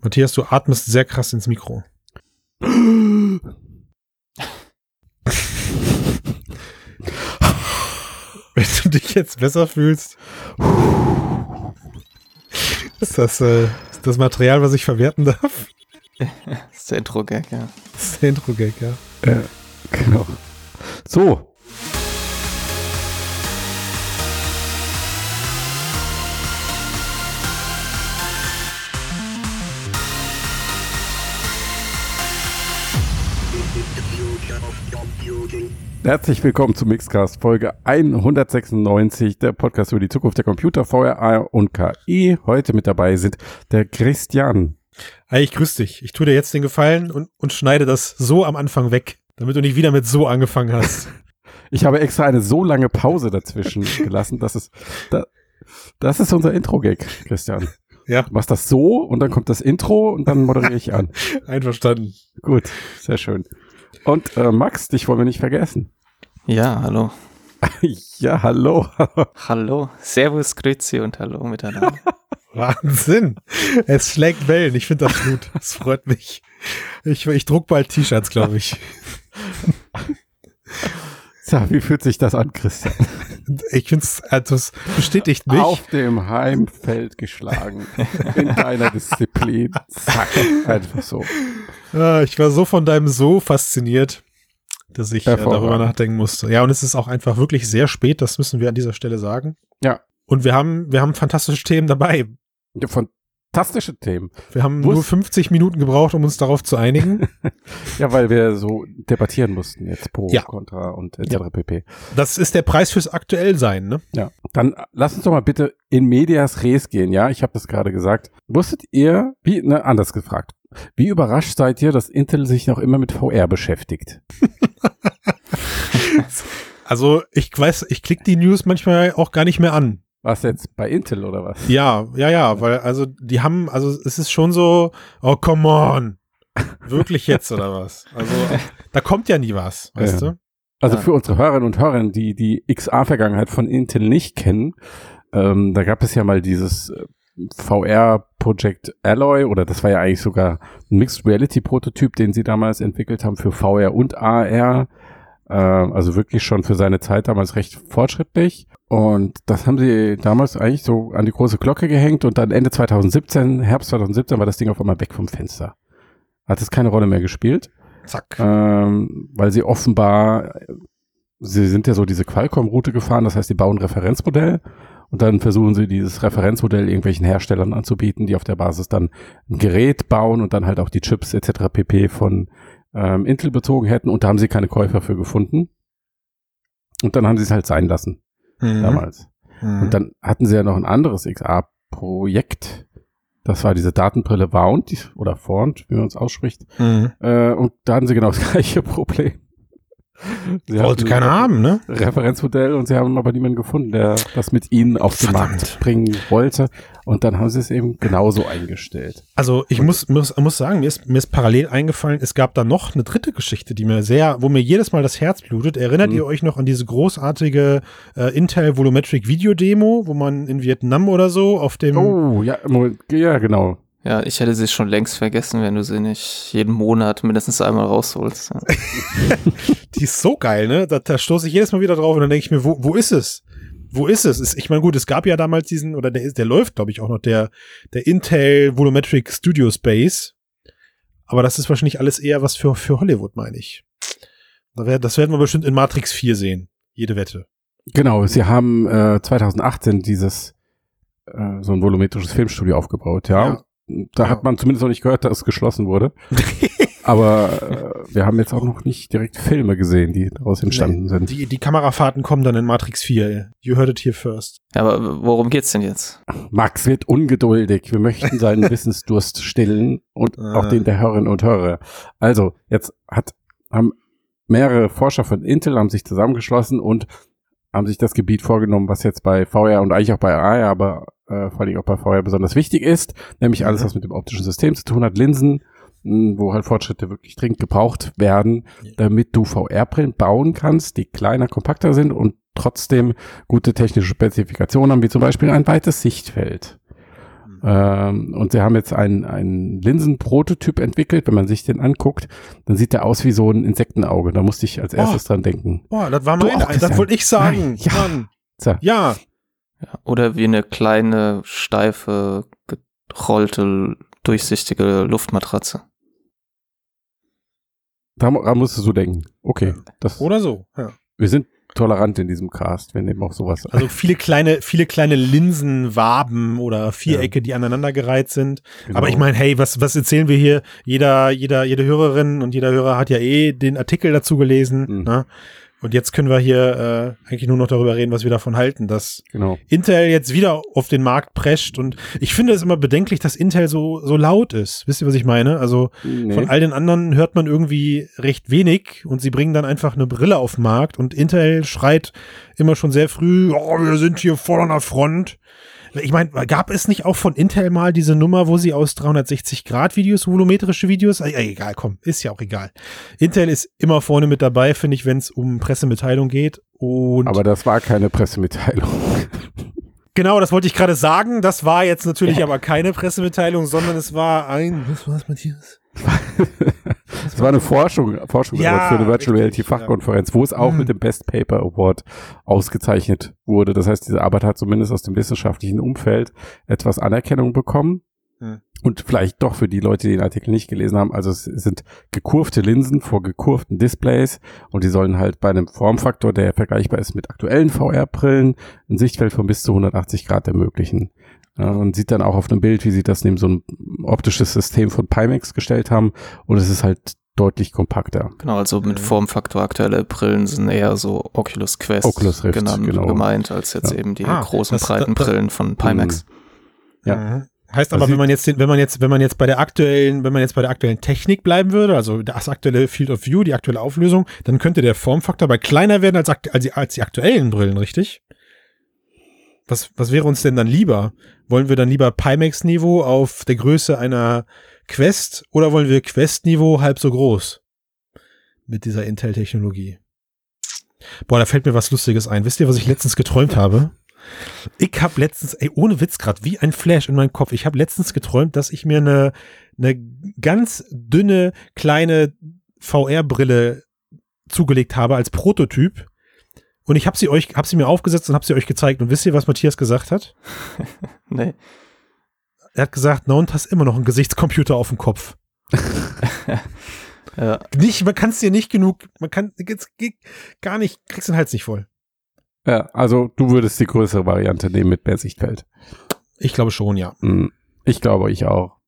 Matthias, du atmest sehr krass ins Mikro. Wenn du dich jetzt besser fühlst, ist das, äh, ist das Material, was ich verwerten darf? das ist der Intro-Gag, ja. Das ist der Intro-Gag, ja. Äh, genau. So. Herzlich willkommen zu Mixcast Folge 196, der Podcast über die Zukunft der Computer, VR und KI. Heute mit dabei sind der Christian. Hi, ich grüß dich. Ich tue dir jetzt den Gefallen und, und schneide das so am Anfang weg, damit du nicht wieder mit so angefangen hast. Ich habe extra eine so lange Pause dazwischen gelassen, dass es, da, das ist unser Intro-Gag, Christian. Ja. Du machst das so und dann kommt das Intro und dann moderiere ich an. Einverstanden. Gut, sehr schön. Und äh, Max, dich wollen wir nicht vergessen. Ja, hallo. ja, hallo. hallo. Servus, Grüezi und hallo miteinander. Wahnsinn. Es schlägt Wellen. Ich finde das gut. Es freut mich. Ich, ich druck bald T-Shirts, glaube ich. So, wie fühlt sich das an, Christian? Ich finde es, also es bestätigt mich. Auf dem Heimfeld geschlagen. In deiner Disziplin. Zack. Einfach so. Ja, ich war so von deinem So fasziniert, dass ich äh, darüber nachdenken musste. Ja, und es ist auch einfach wirklich sehr spät, das müssen wir an dieser Stelle sagen. Ja. Und wir haben, wir haben fantastische Themen dabei. Ja, fantastische Themen. Wir haben Wus nur 50 Minuten gebraucht, um uns darauf zu einigen. ja, weil wir so debattieren mussten jetzt pro, ja. contra und etc. Ja. pp. Das ist der Preis fürs Aktuellsein, ne? Ja. Dann lass uns doch mal bitte in medias res gehen, ja? Ich habe das gerade gesagt. Wusstet ihr, wie, ne, anders gefragt. Wie überrascht seid ihr, dass Intel sich noch immer mit VR beschäftigt? also, ich weiß, ich klicke die News manchmal auch gar nicht mehr an. Was jetzt bei Intel oder was? Ja, ja, ja, weil also die haben, also es ist schon so, oh come on, wirklich jetzt oder was? Also da kommt ja nie was, weißt ja. du? Also Ja. für unsere Hörerinnen und Hörer, die die XA-Vergangenheit von Intel nicht kennen, ähm, da gab es ja mal dieses äh, VR-Projekt Alloy oder das war ja eigentlich sogar ein Mixed Reality-Prototyp, den sie damals entwickelt haben für VR und AR. Äh, also wirklich schon für seine Zeit damals recht fortschrittlich. Und das haben sie damals eigentlich so an die große Glocke gehängt und dann Ende 2017, Herbst 2017 war das Ding auf einmal weg vom Fenster. Hat es keine Rolle mehr gespielt Zack. ähm, weil sie offenbar, sie sind ja so diese Qualcomm-Route gefahren, das heißt, die bauen ein Referenzmodell und dann versuchen sie dieses Referenzmodell irgendwelchen Herstellern anzubieten, die auf der Basis dann ein Gerät bauen und dann halt auch die Chips etc. pp. von ähm, Intel bezogen hätten und da haben sie keine Käufer für gefunden. Und dann haben sie es halt sein lassen, Mhm. damals. Mhm. Und dann hatten sie ja noch ein anderes XA-Projekt. Das war diese Datenbrille Wound, die- oder Font, wie man es ausspricht. Mhm. Äh, und da hatten sie genau das gleiche Problem. Sie Wollte keiner haben, ne? Referenzmodell und sie haben aber niemanden gefunden, der das mit ihnen auf den Verdammt. Markt bringen wollte. Und dann haben sie es eben genauso eingestellt. Also ich muss, muss, muss sagen, mir ist, mir ist parallel eingefallen, es gab da noch eine dritte Geschichte, die mir sehr, wo mir jedes Mal das Herz blutet. Erinnert Mhm. ihr euch noch an diese großartige äh, Intel Volumetric Video Demo, wo man in Vietnam oder so auf dem Oh, ja, ja, genau. Ja, ich hätte sie schon längst vergessen, wenn du sie nicht jeden Monat mindestens einmal rausholst. Ja. Die ist so geil, ne? Da, da stoße ich jedes Mal wieder drauf und dann denke ich mir, wo, wo ist es? Wo ist es? Ist- Ich meine, gut, es gab ja damals diesen, oder der, ist- der läuft, glaube ich, auch noch, der, der Intel Volumetric Studio Space. Aber das ist wahrscheinlich alles eher was für, für Hollywood, meine ich. Da wär, das werden wir bestimmt in Matrix 4 sehen. Jede Wette. Genau, sie haben äh, 2018 dieses äh, so ein volumetrisches Filmstudio aufgebaut, ja. Ja. Da Ja. hat man zumindest noch nicht gehört, dass es geschlossen wurde. Aber äh, wir haben jetzt auch noch nicht direkt Filme gesehen, die daraus entstanden sind. Die, die Kamerafahrten kommen dann in Matrix 4. You heard it here first. Ja, aber worum geht's denn jetzt? Max wird ungeduldig. Wir möchten seinen Wissensdurst stillen und Ah. auch den der Hörerinnen und Hörer. Also, jetzt hat, haben mehrere Forscher von Intel haben sich zusammengeschlossen und haben sich das Gebiet vorgenommen, was jetzt bei VR und eigentlich auch bei AR, aber äh, vor allem auch bei VR besonders wichtig ist, nämlich alles, Mhm. was mit dem optischen System zu tun hat, Linsen, mh, wo halt Fortschritte wirklich dringend gebraucht werden, damit du VR-Brillen bauen kannst, die kleiner, kompakter sind und trotzdem gute technische Spezifikationen haben, wie zum Beispiel ein weites Sichtfeld. Ähm, und sie haben jetzt einen, einen Linsenprototyp entwickelt. Wenn man sich den anguckt, dann sieht der aus wie so ein Insektenauge. Da musste ich als erstes dran denken. Boah, das war mein, das wollte ich sagen. Nein, ja. So, Ja, Ja, oder wie eine kleine, steife, gerollte, durchsichtige Luftmatratze. daran musstest du denken. Okay, das, oder so. Ja. wir sind tolerant in diesem Cast. Wir nehmen auch sowas. Also viele kleine, viele kleine Linsenwaben oder Vierecke, die aneinandergereiht sind. Genau. Aber ich meine, hey, was, was erzählen wir hier? Jeder, jeder, jede Hörerin und jeder Hörer hat ja eh den Artikel dazu gelesen. Mhm. Ne? Und jetzt können wir hier äh, eigentlich nur noch darüber reden, was wir davon halten, dass Genau. Intel jetzt wieder auf den Markt prescht. Und ich finde es immer bedenklich, dass Intel so, so laut ist. Wisst ihr, was ich meine? Also Nee. von all den anderen hört man irgendwie recht wenig und sie bringen dann einfach eine Brille auf den Markt und Intel schreit immer schon sehr früh, oh, wir sind hier voll an der Front. Ich meine, gab es nicht auch von Intel mal diese Nummer, wo sie aus 360-Grad-Videos, volumetrische Videos, äh, egal, komm, ist ja auch egal. Intel ist immer vorne mit dabei, finde ich, wenn es um Pressemitteilung geht. Und Aber das war keine Pressemitteilung. genau, das wollte ich gerade sagen. Das war jetzt natürlich aber keine Pressemitteilung, sondern es war ein, was war's, Matthias? Es war eine Forschung, Forschung Ja, für eine Virtual Reality Fachkonferenz, wo es auch Mhm. mit dem Best Paper Award ausgezeichnet wurde. Das heißt, diese Arbeit hat zumindest aus dem wissenschaftlichen Umfeld etwas Anerkennung bekommen. Mhm. Und vielleicht doch für die Leute, die den Artikel nicht gelesen haben. Also es sind gekurvte Linsen vor gekurvten Displays und die sollen halt bei einem Formfaktor, der vergleichbar ist mit aktuellen VR-Brillen, ein Sichtfeld von bis zu 180 Grad ermöglichen. Ja, und sieht dann auch auf einem Bild, wie sie das neben so ein optisches System von Pimax gestellt haben. Und es ist halt deutlich kompakter. Genau, also mit Mhm. Formfaktor aktuelle Brillen sind eher so Oculus Quest Oculus Rift, genannt, genau. gemeint, als jetzt Ja. eben die Ah, großen, das- breiten das- Brillen von Pimax. Ja. Mhm. Heißt Das aber, sieht- wenn man jetzt, den- wenn man jetzt, wenn man jetzt bei der aktuellen, wenn man jetzt bei der aktuellen Technik bleiben würde, also das aktuelle Field of View, die aktuelle Auflösung, dann könnte der Formfaktor bei kleiner werden als, als, die, als die aktuellen Brillen, richtig? Was, was wäre uns denn dann lieber? Wollen wir dann lieber Pimax-Niveau auf der Größe einer Quest oder wollen wir Quest-Niveau halb so groß? Mit dieser Intel-Technologie. Boah, da fällt mir was Lustiges ein. Wisst ihr, was ich letztens geträumt habe? Ich habe letztens, ey, ohne Witz gerade, wie ein Flash in meinem Kopf. Ich habe letztens geträumt, dass ich mir eine, eine ganz dünne, kleine VR-Brille zugelegt habe als Prototyp. Und ich habe sie euch, habe sie mir aufgesetzt und habe sie euch gezeigt. Und wisst ihr, was Matthias gesagt hat? Nee. Er hat gesagt, na und hast immer noch einen Gesichtscomputer auf dem Kopf. Ja, Nicht, man kann es dir nicht genug, man kann jetzt geht gar nicht, kriegst den Hals nicht voll. Ja, also du würdest die größere Variante nehmen mit mehr Sichtfeld. Ich glaube schon, ja. Hm, Ich glaube, ich auch.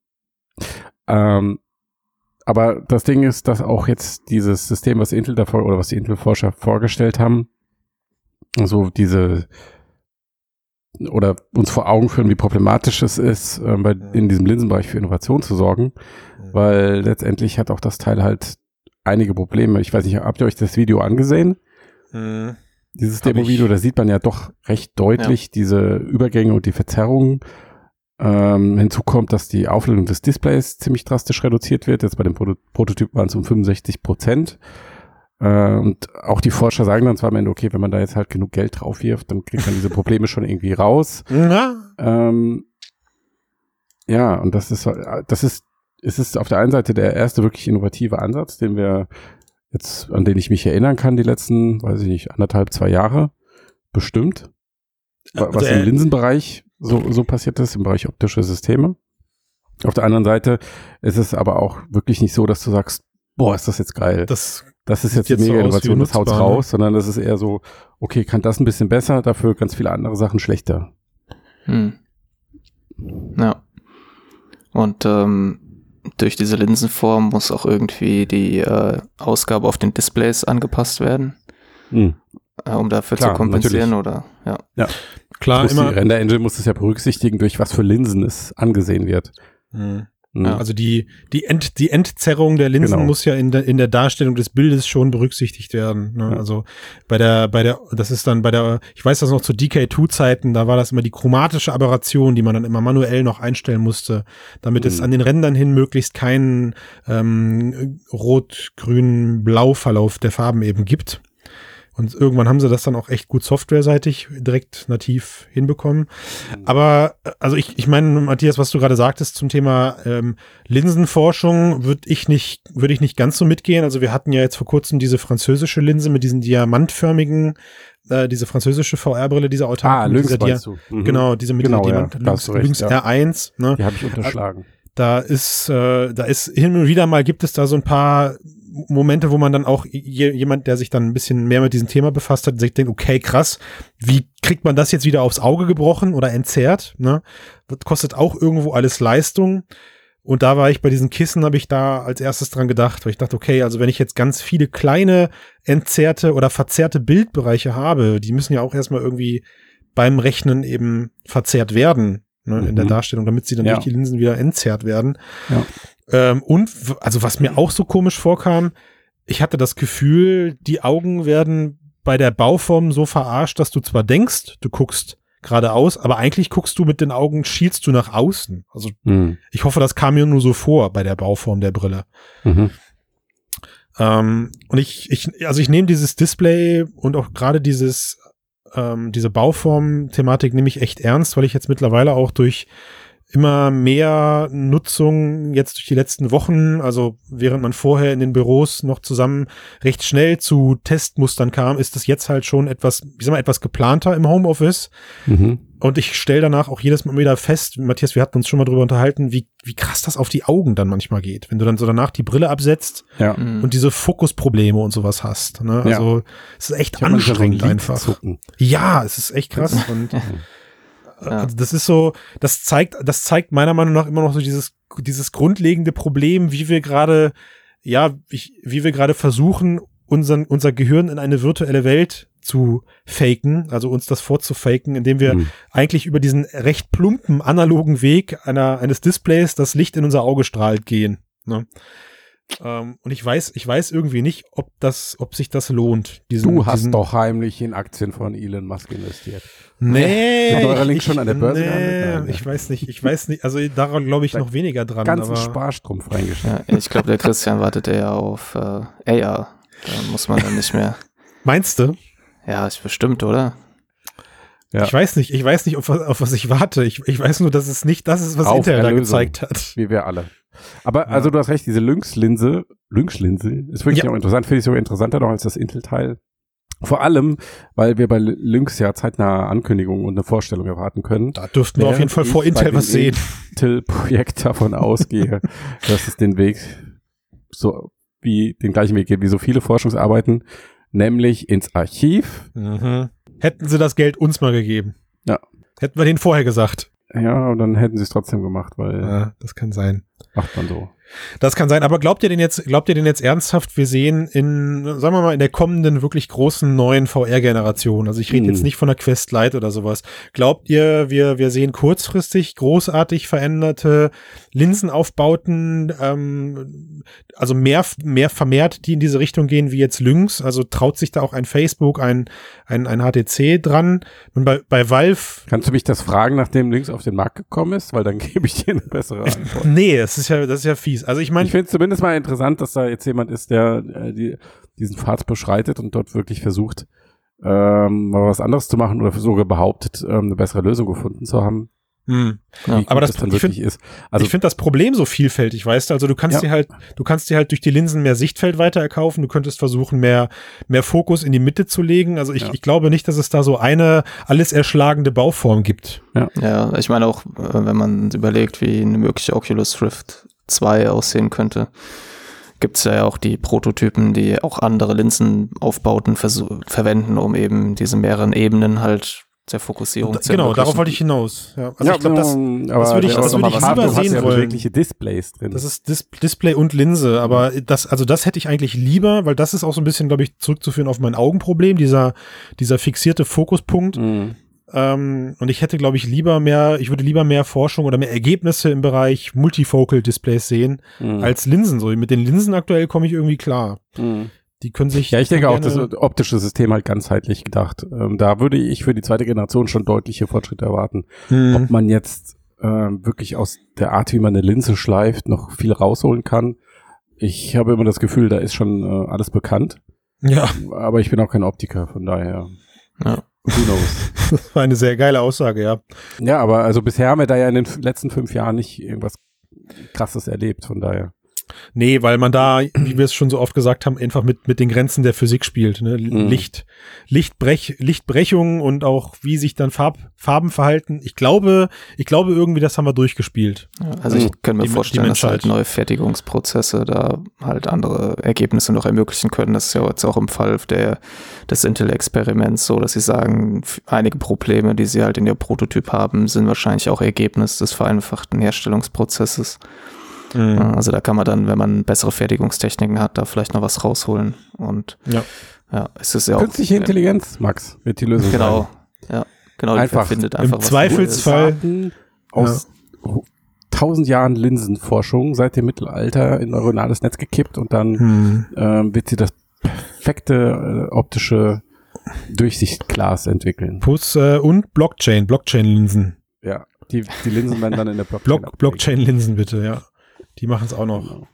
Ähm, aber das Ding ist, dass auch jetzt dieses System, was Intel davor oder was die Intel-Forscher vorgestellt haben, so diese oder uns vor Augen führen, wie problematisch es ist, äh, bei, in diesem Linsenbereich für Innovation zu sorgen, weil letztendlich hat auch das Teil halt einige Probleme. Ich weiß nicht, habt ihr euch das Video angesehen? Mhm. Dieses Demo-Video, da sieht man ja doch recht deutlich diese Übergänge und die Verzerrungen. Ähm, hinzu kommt, dass die Auflösung des Displays ziemlich drastisch reduziert wird. Jetzt bei dem Proto Prototyp waren es um 65 Prozent. Äh, und auch die Forscher sagen dann zwar am Ende, okay, wenn man da jetzt halt genug Geld drauf wirft, dann kriegt man diese Probleme schon irgendwie raus. Ähm, ja, und das ist, das ist, es ist auf der einen Seite der erste wirklich innovative Ansatz, den wir jetzt, an den ich mich erinnern kann, die letzten, weiß ich nicht, anderthalb, zwei Jahre, bestimmt. Wa- Was Also, im Linsenbereich so, so passiert ist, im Bereich optische Systeme. Auf der anderen Seite ist es aber auch wirklich nicht so, dass du sagst, boah, ist das jetzt geil. das Das ist jetzt die jetzt so mega wie Innovation, das haut's nutzbar, ne? raus, sondern das ist eher so, okay, kann das ein bisschen besser, dafür ganz viele andere Sachen schlechter. Hm. Ja. Und ähm, durch diese Linsenform muss auch irgendwie die äh, Ausgabe auf den Displays angepasst werden, Hm. äh, um dafür Klar, zu kompensieren oder ja. klar muss immer. die Render Engine muss es ja berücksichtigen, durch was für Linsen es angesehen wird. Mhm. Mhm. Ja. Also die, die, Ent, die Entzerrung der Linsen Genau. muss ja in der, in der Darstellung des Bildes schon berücksichtigt werden. Ne? Ja. Also bei der, bei der, das ist dann bei der, ich weiß das noch zu DK2-Zeiten, da war das immer die chromatische Aberration, die man dann immer manuell noch einstellen musste, damit es Mhm. an den Rändern hin möglichst keinen ähm, rot, grün, blau Verlauf der Farben eben gibt. Und irgendwann haben sie das dann auch echt gut softwareseitig direkt nativ hinbekommen. Aber äh, also ich, ich meine, Matthias, was du gerade sagtest zum Thema ähm, Linsenforschung, würde ich nicht, würde ich nicht ganz so mitgehen. Also wir hatten ja jetzt vor kurzem diese französische Linse mit diesen diamantförmigen, äh, diese französische VR-Brille, diese autarken. Ah, Lynx Dia-. Mhm. Genau, diese mit Genau, ja, Diamant hast Lynx, recht, Lynx ja. R1, ne? Die habe ich unterschlagen. da ist, äh, da ist hin und wieder mal gibt es da so ein paar Momente, wo man dann auch je, jemand, der sich dann ein bisschen mehr mit diesem Thema befasst hat, sich denkt, okay, krass, wie kriegt man das jetzt wieder aufs Auge gebrochen oder entzerrt? Ne? Das kostet auch irgendwo alles Leistung. Und da war ich bei diesen Kissen, habe ich da als erstes dran gedacht, weil ich dachte, okay, also wenn ich jetzt ganz viele kleine entzerrte oder verzerrte Bildbereiche habe, die müssen ja auch erstmal irgendwie beim Rechnen eben verzerrt werden ne, in der Mhm. Darstellung, damit sie dann Ja. durch die Linsen wieder entzerrt werden. Ja. Ähm, und also was mir auch so komisch vorkam, ich hatte das Gefühl, die Augen werden bei der Bauform so verarscht, dass du zwar denkst, du guckst geradeaus, aber eigentlich guckst du mit den Augen, schielst du nach außen. Also Mhm. ich hoffe, das kam mir nur so vor bei der Bauform der Brille. Mhm. Ähm, und ich, ich, also ich nehme dieses Display und auch gerade dieses, ähm, diese Bauform-Thematik nehme ich echt ernst, weil ich jetzt mittlerweile auch durch immer mehr Nutzung jetzt durch die letzten Wochen, also während man vorher in den Büros noch zusammen recht schnell zu Testmustern kam, ist es jetzt halt schon etwas, ich sag mal, etwas geplanter im Homeoffice. Mhm. Und ich stelle danach auch jedes Mal wieder fest, Matthias, wir hatten uns schon mal drüber unterhalten, wie, wie krass das auf die Augen dann manchmal geht. Wenn du dann so danach die Brille absetzt Ja. Mhm. und diese Fokusprobleme und sowas hast. Ne? Ja. Also es ist echt anstrengend einfach. Ja, es ist echt krass. Und Ja. also das ist so, das zeigt, das zeigt meiner Meinung nach immer noch so dieses, dieses grundlegende Problem, wie wir gerade, ja, wie, wie wir gerade versuchen, unseren, unser Gehirn in eine virtuelle Welt zu faken, also uns das vorzufaken, indem wir Mhm. eigentlich über diesen recht plumpen analogen Weg einer, eines Displays das Licht in unser Auge strahlt gehen. Ne? Ähm, und ich weiß, ich weiß irgendwie nicht, ob das, ob sich das lohnt. Diesen, Du hast diesen, doch heimlich in Aktien von Elon Musk investiert. Nee. Hat Neuralink ich- schon an der Börse nee? Nein, ne? ich weiß nicht, ich weiß nicht, also daran glaube ich noch weniger dran. Ganzen aber Sparstrumpf reingestellt. Ja, ich glaube, der Christian wartet ja auf äh, AR. Da muss man dann nicht mehr. meinst du? Ja, ist bestimmt, oder? Ja. Ich weiß nicht, ich weiß nicht, auf, was- auf was ich warte. Ich, ich weiß nur, dass es nicht das ist, was Auf Intel da gezeigt hat. Wie wir alle. Aber Ja. also du hast recht, diese Lynx-Linse, Lynx-Linse ist wirklich Ja. auch interessant, finde ich sogar interessanter noch als das Intel-Teil. Vor allem, weil wir bei Lynx ja zeitnah Ankündigungen und eine Vorstellung erwarten können. Da dürften wir auf jeden Fall vor Intel was sehen. Intel-Projekt davon ausgehe, dass es den Weg so wie den gleichen Weg geht wie so viele Forschungsarbeiten, nämlich ins Archiv. Mhm. Hätten sie das Geld uns mal gegeben. Ja. Hätten wir denen vorher gesagt. Ja, und dann hätten sie es trotzdem gemacht, weil Ja, das kann sein. macht man so. Das kann sein, aber glaubt ihr denn jetzt, glaubt ihr denn jetzt ernsthaft, wir sehen in, sagen wir mal, in der kommenden wirklich großen neuen VR-Generation, also ich rede Hm. jetzt nicht von der Quest Lite oder sowas, glaubt ihr, wir, wir sehen kurzfristig großartig veränderte Linsenaufbauten, ähm, also mehr, mehr vermehrt, die in diese Richtung gehen wie jetzt Lynx, also traut sich da auch ein Facebook, ein, ein, ein HTC dran und bei, bei Valve Kannst du mich das fragen, nachdem Lynx auf den Markt gekommen ist? Weil dann gebe ich dir eine bessere Antwort. Nee, das ist ja, das ist ja fies. Also ich meine, Ich finde es zumindest mal interessant, dass da jetzt jemand ist, der äh, die, diesen Pfad beschreitet und dort wirklich versucht, ähm, mal was anderes zu machen oder sogar behauptet, ähm, eine bessere Lösung gefunden zu haben. hm. Ja. Aber das- dann ich wirklich ist. Also ich finde das Problem so vielfältig, weißt du? Also du kannst Ja. dir halt, du kannst dir halt durch die Linsen mehr Sichtfeld weiter erkaufen. Du könntest versuchen, mehr, mehr Fokus in die Mitte zu legen. Also ich, Ja. ich glaube nicht, dass es da so eine alles erschlagende Bauform gibt. Ja, ich meine auch, äh, wenn man überlegt, wie eine mögliche Oculus Rift 2 aussehen könnte, gibt es ja auch die Prototypen, die auch andere Linsenaufbauten verwenden, um eben diese mehreren Ebenen halt der Fokussierung Da, zu genau, darauf wollte ich hinaus. Ja, also ja, ich glaube, das, ähm, das würde ich- das würde ich lieber hat sehen ja wollen. bewegliche Displays drin. das ist Dis Display und Linse, aber das, also das hätte ich eigentlich lieber, weil das ist auch so ein bisschen, glaube ich, zurückzuführen auf mein Augenproblem, dieser, dieser fixierte Fokuspunkt. Mhm. Ähm, und ich hätte, glaube ich, lieber mehr, ich würde lieber mehr Forschung oder mehr Ergebnisse im Bereich Multifocal Displays sehen, Mhm. als Linsen. So mit den Linsen aktuell komme ich irgendwie klar. Mhm. Die können sich. Ja, ich denke auch, das optische System halt ganzheitlich gedacht. Ähm, da würde ich für die zweite Generation schon deutliche Fortschritte erwarten. Mhm. Ob man jetzt ähm, wirklich aus der Art, wie man eine Linse schleift, noch viel rausholen kann. Ich habe immer das Gefühl, da ist schon äh, alles bekannt. Ja, Aber ich bin auch kein Optiker, von daher. Ja. Who knows? das war eine sehr geile Aussage, ja. ja, aber also bisher haben wir da ja in den letzten fünf Jahren nicht irgendwas krasses erlebt, von daher. Nee, weil man da, wie wir es schon so oft gesagt haben, einfach mit, mit den Grenzen der Physik spielt. Ne? Mhm. Licht, Lichtbrech, Lichtbrechung und auch wie sich dann Farb, Farben verhalten. Ich glaube, ich glaube irgendwie, das haben wir durchgespielt. Ja, also ich kann mir Die- die vorstellen, dass Menschheit. halt neue Fertigungsprozesse da halt andere Ergebnisse noch ermöglichen können. Das ist ja jetzt auch im Fall der, des Intel-Experiments so, dass sie sagen, einige Probleme, die sie halt in ihr Prototyp haben, sind wahrscheinlich auch Ergebnis des vereinfachten Herstellungsprozesses. Ja, Also da kann man dann, wenn man bessere Fertigungstechniken hat, da vielleicht noch was rausholen. Und Ja. ja, es ist ja auch Künstliche Intelligenz, Max, wird die Lösung Genau, ja, genau. die Einfach. findet Im einfach was Zweifelsfall- aus tausend Jahren Linsenforschung seit dem Mittelalter in neuronales Netz gekippt und dann Hm. ähm, wird sie das perfekte äh, optische Durchsichtglas entwickeln. Plus, äh, und Blockchain, Blockchain-Linsen. Ja, die, die Linsen werden dann in der Blockchain. Block. Blockchain-Linsen bitte, ja. Die machen es auch noch.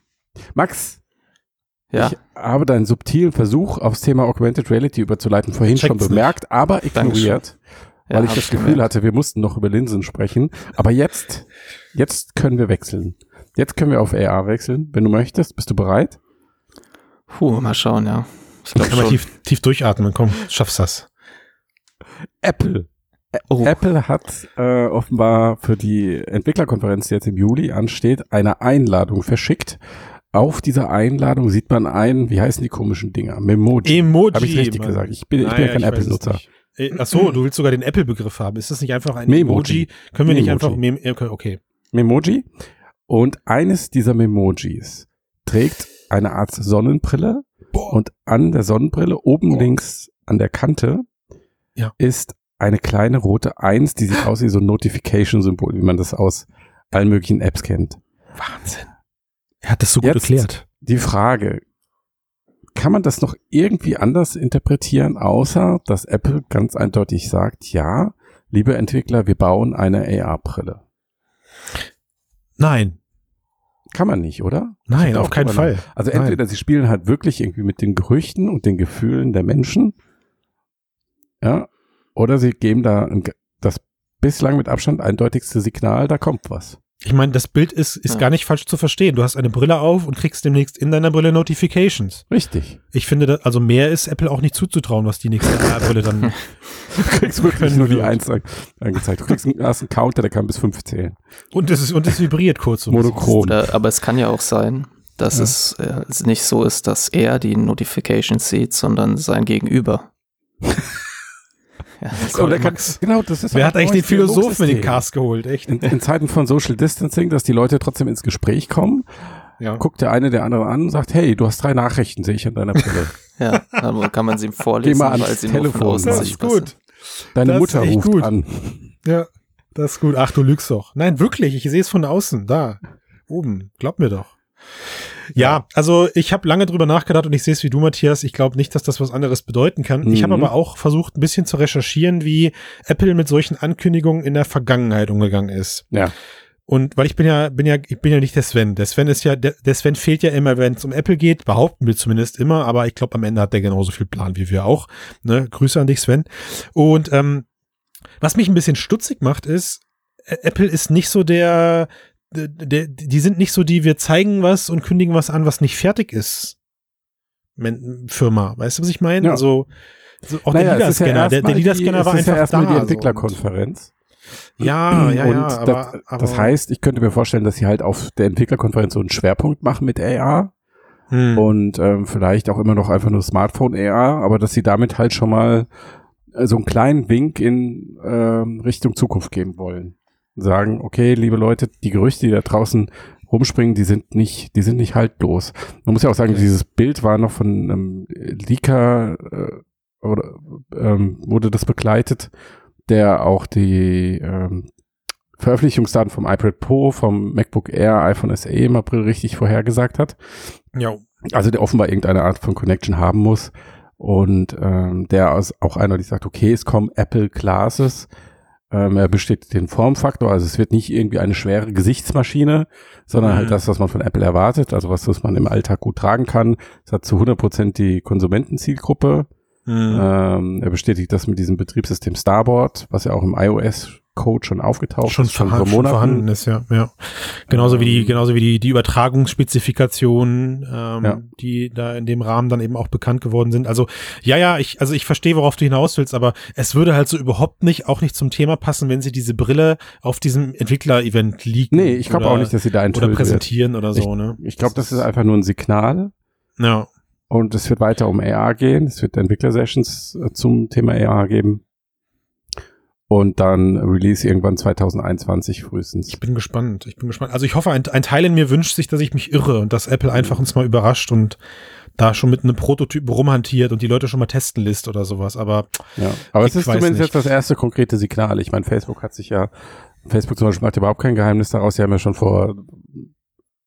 Max, Ja, ich habe deinen subtilen Versuch aufs Thema Augmented Reality überzuleiten vorhin schon Checkt's bemerkt, aber ignoriert, ja, weil ich das Gefühl gemerkt. hatte, wir mussten noch über Linsen sprechen. Aber jetzt, jetzt können wir wechseln. Jetzt können wir auf AR wechseln, wenn du möchtest. Bist du bereit? Puh, mal schauen, ja. Ich glaube Kann man schon. tief, tief durchatmen, komm, schaffst das. Apple. Oh. Apple hat äh, offenbar für die Entwicklerkonferenz, die jetzt im Juli ansteht, eine Einladung verschickt. Auf dieser Einladung sieht man ein, wie heißen die komischen Dinger? Memoji. Emoji. Habe ich richtig Mann. gesagt? Ich bin, ich bin ja kein Apple-Nutzer. Äh, Ach so, du willst sogar den Apple-Begriff haben. Ist das nicht einfach ein Memoji. Emoji? Können wir nicht Memoji. einfach Mem okay, okay. Memoji. Und eines dieser Memojis trägt eine Art Sonnenbrille und an der Sonnenbrille oben links an der Kante Ja. ist eine kleine rote Eins, die sieht aus wie so ein Notification-Symbol, wie man das aus allen möglichen Apps kennt. Wahnsinn. Er hat das so gut Jetzt- erklärt. Die Frage, kann man das noch irgendwie anders interpretieren, außer dass Apple ganz eindeutig sagt, ja, liebe Entwickler, wir bauen eine AR-Brille. Nein, Kann man nicht, oder? nein, auf keinen Fall. Also Nein. entweder sie spielen halt wirklich irgendwie mit den Gerüchten und den Gefühlen der Menschen, ja, oder sie geben da ein, das bislang mit Abstand eindeutigste Signal, da kommt was. Ich meine, das Bild ist, ist Ja. gar nicht falsch zu verstehen. Du hast eine Brille auf und kriegst demnächst in deiner Brille Notifications. Richtig. Ich finde, da, also mehr ist Apple auch nicht zuzutrauen, was die nächste AR-Brille dann. Du kriegst wirklich nur die Eins an- angezeigt. Du kriegst einen, hast einen Counter, der kann bis fünf zählen. Und es ist, und es vibriert kurz. bisschen. Monochrom. Oder, aber es kann ja auch sein, dass Ja. es, äh, es nicht so ist, dass er die Notifications sieht, sondern sein Gegenüber. ja, der kann, genau, das ist Wer hat eigentlich den Philosophen in den. Cast geholt? Echt? In, in Zeiten von Social Distancing, dass die Leute trotzdem ins Gespräch kommen, Ja. guckt der eine der andere an und sagt, hey, du hast drei Nachrichten, sehe ich an deiner Brille. ja, dann kann man sie ihm vorlesen, Geh mal ans Telefon. Das ist gut. Deine Das Mutter ruft gut. an. Ja, das ist gut. Ach, du lügst doch. Nein, wirklich. Ich sehe es von außen. Da. Oben. Glaub mir doch. Ja, also ich habe lange drüber nachgedacht und ich sehe es wie du, Matthias. Ich glaube nicht, dass das was anderes bedeuten kann. Ich habe Mhm. aber auch versucht, ein bisschen zu recherchieren, wie Apple mit solchen Ankündigungen in der Vergangenheit umgegangen ist. Ja. Und weil ich bin ja, bin ja, ich bin ja nicht der Sven. Der Sven ist ja, der, der Sven fehlt ja immer, wenn es um Apple geht, behaupten wir zumindest immer, aber ich glaube, am Ende hat der genauso viel Plan wie wir auch. Ne? Grüße an dich, Sven. Und ähm, was mich ein bisschen stutzig macht, ist, Apple ist nicht so der, die sind nicht so die, wir zeigen was und kündigen was an, was nicht fertig ist. Firma. Weißt du, was ich meine? Ja. Also, so auch Naja, der ist ja der der Leader-Scanner war ist ja einfach erstmal da. die. Entwicklerkonferenz. Ja, ja, und ja. das, Aber, aber, das heißt, ich könnte mir vorstellen, dass sie halt auf der Entwicklerkonferenz so einen Schwerpunkt machen mit AR hm. und ähm, vielleicht auch immer noch einfach nur Smartphone AR, aber dass sie damit halt schon mal äh, so einen kleinen Wink in ähm, Richtung Zukunft geben wollen. Sagen, okay, liebe Leute, die Gerüchte, die da draußen rumspringen, die sind nicht, die sind nicht haltlos. Man muss ja auch sagen, Okay. dieses Bild war noch von einem Leaker äh, oder ähm, wurde das begleitet, der auch die ähm, Veröffentlichungsdaten vom iPad Pro, vom MacBook Air, iPhone SE im April richtig vorhergesagt hat. ja. Also der offenbar irgendeine Art von Connection haben muss. Und ähm, der ist auch einer, die sagt, okay, es kommen Apple Glasses. Ähm, er bestätigt den Formfaktor, also es wird nicht irgendwie eine schwere Gesichtsmaschine, sondern Mhm. halt das, was man von Apple erwartet, also was, was man im Alltag gut tragen kann. Es hat zu 100 Prozent die Konsumentenzielgruppe. Mhm. Ähm, er bestätigt das mit diesem Betriebssystem Starboard, was ja auch im iOS-Code schon aufgetaucht schon, ist, schon vor Monaten. vorhanden ist, ja, ja. Genauso wie die, Ähm. genauso wie die, die Übertragungsspezifikation, ähm, Ja. die da in dem Rahmen dann eben auch bekannt geworden sind. Also, ja, ja, ich, also ich verstehe, worauf du hinaus willst, aber es würde halt so überhaupt nicht, auch nicht zum Thema passen, wenn sie diese Brille auf diesem Entwickler-Event liegen. Nee, ich glaube auch nicht, dass sie da Oder enthüllt wird. präsentieren oder so, ne? Ich glaube, das ist einfach nur ein Signal Ja. und es wird weiter um AR gehen. Es wird Entwickler-Sessions äh, zum Thema AR geben. Und dann Release irgendwann 2021 frühestens. Ich bin gespannt. Ich bin gespannt. Also ich hoffe, ein, ein Teil in mir wünscht sich, dass ich mich irre und dass Apple einfach uns mal überrascht und da schon mit einem Prototypen rumhantiert und die Leute schon mal testen lässt oder sowas. Aber Ja, aber es ist zumindest nicht. jetzt das erste konkrete Signal. Ich meine, Facebook hat sich ja, Facebook zum Beispiel macht überhaupt kein Geheimnis daraus. Sie haben ja schon vor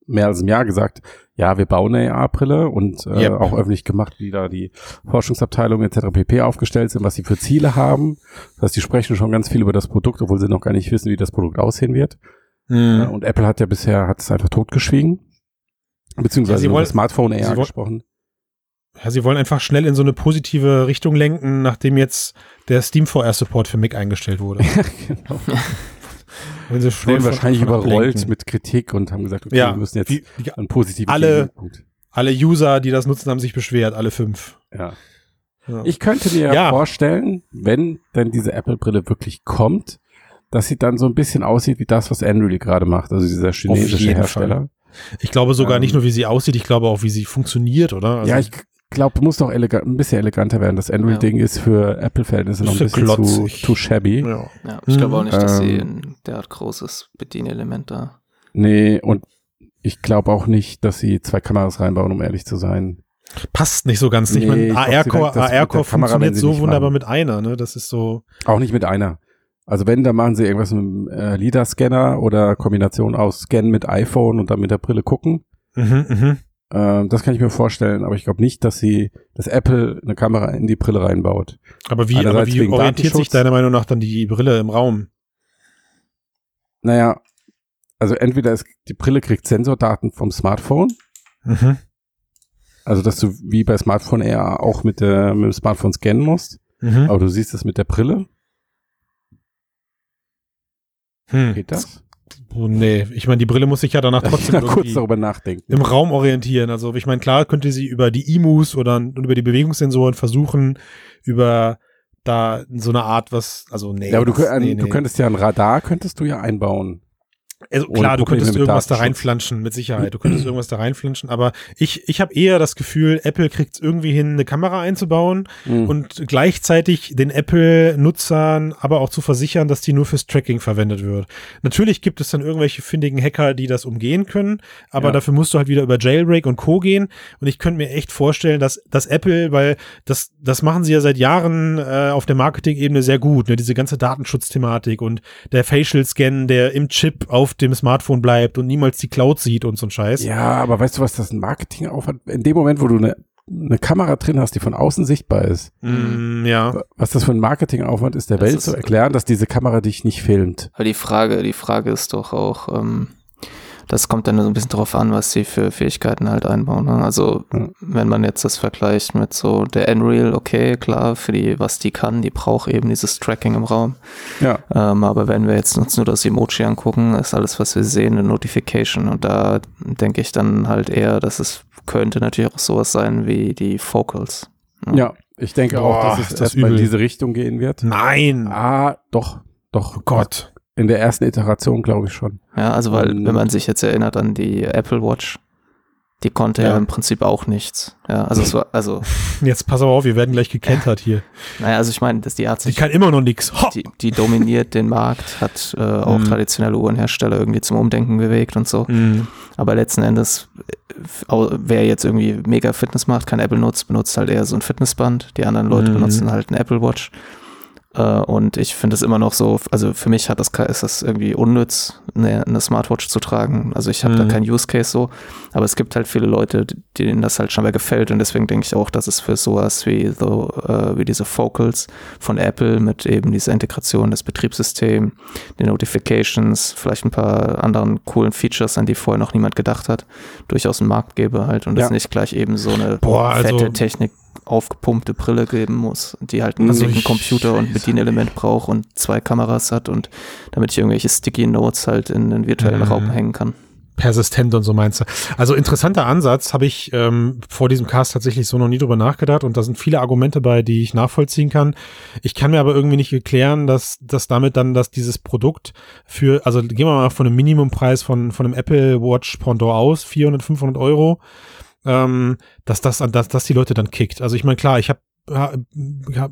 mehr als einem Jahr gesagt, ja, wir bauen eine AR-Brille und äh, Yep. auch öffentlich gemacht, wie da die Forschungsabteilungen etc. pp. aufgestellt sind, was sie für Ziele haben. Das heißt, die sprechen schon ganz viel über das Produkt, obwohl sie noch gar nicht wissen, wie das Produkt aussehen wird. Mhm. Und Apple hat ja bisher, hat es einfach totgeschwiegen. Beziehungsweise Ja, wollen- Smartphone AR gesprochen. Ja, sie wollen einfach schnell in so eine positive Richtung lenken, nachdem jetzt der Steam VR Support für Mac eingestellt wurde. genau. Wenn sie von- wahrscheinlich überrollt mit Kritik und haben gesagt, okay, Ja, wir müssen jetzt wie, die, einen positiven alle- alle User, die das nutzen, haben sich beschwert, alle fünf. Ja. Ja. Ich könnte mir Ja. vorstellen, wenn denn diese Apple-Brille wirklich kommt, dass sie dann so ein bisschen aussieht wie das, was Andrew gerade macht, also dieser chinesische Hersteller. Ich glaube sogar Ähm. nicht nur, wie sie aussieht, ich glaube auch, wie sie funktioniert, oder? Also, ja, ich glaube, muss doch elega ein bisschen eleganter werden. Das Android-Ding ist für Apple-Verhältnisse noch ein Bisschen zu, zu shabby. ja. Ja, ich glaube auch nicht, dass sie Ähm. ein derart großes Bedienelement da. Nee, und ich glaube auch nicht, dass sie zwei Kameras reinbauen, um ehrlich zu sein. passt nicht so ganz. ich Nee, meine, ich sie AR-Core werden funktioniert sie so wunderbar machen. mit einer, ne? Das ist so. Auch nicht mit einer. Also wenn, dann machen sie irgendwas mit dem äh, LIDAR-Scanner oder Kombination aus Scan mit iPhone und dann mit der Brille gucken. Mhm, mhm. Ähm, das kann ich mir vorstellen, aber ich glaube nicht, dass sie, dass Apple eine Kamera in die Brille reinbaut. Aber wie, aber wie orientiert sich deiner Meinung nach dann die Brille im Raum? Naja, also entweder ist, die Brille kriegt Sensordaten vom Smartphone, Mhm. also dass du wie bei Smartphone eher auch mit, der, mit dem Smartphone scannen musst, Mhm. aber du siehst es mit der Brille. Hm. Geht das? Oh, nee, ich meine, die Brille muss sich ja danach trotzdem Ja, kurz darüber nachdenken. im Raum orientieren. Also ich meine, klar könnte sie über die IMUs oder und über die Bewegungssensoren versuchen, über da so eine Art was, also nee. ja, aber du, das- nee, du nee. könntest ja ein Radar, könntest du ja einbauen. Also klar, du könntest irgendwas da reinflanschen, mit Sicherheit. Du könntest irgendwas da reinflanschen, aber ich, ich habe eher das Gefühl, Apple kriegt es irgendwie hin, eine Kamera einzubauen Mhm. und gleichzeitig den Apple-Nutzern aber auch zu versichern, dass die nur fürs Tracking verwendet wird. Natürlich gibt es dann irgendwelche findigen Hacker, die das umgehen können, aber Ja. dafür musst du halt wieder über Jailbreak und Co. gehen. Und ich könnte mir echt vorstellen, dass, dass Apple, weil das, das machen sie ja seit Jahren äh, auf der Marketing-Ebene sehr gut, ne? diese ganze Datenschutzthematik und der Facial-Scan, der im Chip auf dem Smartphone bleibt und niemals die Cloud sieht und so ein Scheiß. Ja, aber weißt du, was das ein Marketingaufwand? In dem Moment, wo du eine, eine Kamera drin hast, die von außen sichtbar ist, Mm, ja. was das für ein Marketingaufwand ist, der Das Welt ist- zu erklären, dass diese Kamera dich nicht filmt. Aber die Frage, die Frage ist doch auch, ähm, das kommt dann so ein bisschen drauf an, was sie für Fähigkeiten halt einbauen. Ne? Also Ja. wenn man jetzt das vergleicht mit so der Unreal, okay, klar, für die, was die kann, die braucht eben dieses Tracking im Raum. Ja. Ähm, aber wenn wir jetzt uns nur das Emoji angucken, ist alles, was wir sehen, eine Notification. Und da denke ich dann halt eher, dass es könnte natürlich auch sowas sein wie die Focals. Ja, ich denke Boah, auch, dass ist es das erstmal in diese Richtung gehen wird. Nein. Ah, doch, doch. Oh Gott. In der ersten Iteration glaube ich schon. Ja, also weil, Und- wenn man sich jetzt erinnert an die Apple Watch, die konnte ja, Ja. im Prinzip auch nichts. Ja, also es war, also, Jetzt pass aber auf, wir werden gleich gekentert hier. naja, also ich meine, dass die hat Die kann immer noch nix. Ho! die, die dominiert den Markt, hat äh, auch Mhm. traditionelle Uhrenhersteller irgendwie zum Umdenken bewegt und so. Mm. Aber letzten Endes, äh, wer jetzt irgendwie mega Fitness macht, kein Apple nutzt, benutzt halt eher so ein Fitnessband. Die anderen Leute Mhm. benutzen halt ein Apple Watch. Äh, und ich finde es immer noch so, also für mich hat das, ist das irgendwie unnütz, eine, eine Smartwatch zu tragen. Also ich habe Mhm. da keinen Use Case so, aber es gibt halt viele Leute, denen das halt scheinbar gefällt und deswegen denke ich auch, dass es für sowas wie, so, äh, wie diese Focals von Apple mit eben dieser Integration des Betriebssystems, den Notifications, vielleicht ein paar anderen coolen Features, an die vorher noch niemand gedacht hat, durchaus einen Markt gebe halt und es Ja. nicht gleich eben so eine Boah, also- fette Technik aufgepumpte Brille geben muss, die halt einen Also dicken Computer und Bedienelement braucht und zwei Kameras hat und damit ich irgendwelche Sticky Notes halt in den virtuellen Mhm. Raum hängen kann. persistent und so meinst du. Also interessanter Ansatz, habe ich ähm, vor diesem Cast tatsächlich so noch nie drüber nachgedacht und da sind viele Argumente bei, die ich nachvollziehen kann. Ich kann mir aber irgendwie nicht erklären, dass, dass damit dann, dass dieses Produkt für, also gehen wir mal von einem Minimumpreis von, von einem Apple Watch Pendant aus, 400, 500 Euro, ähm, dass das, dass, dass die Leute dann kickt. Also ich meine, klar, ich habe habe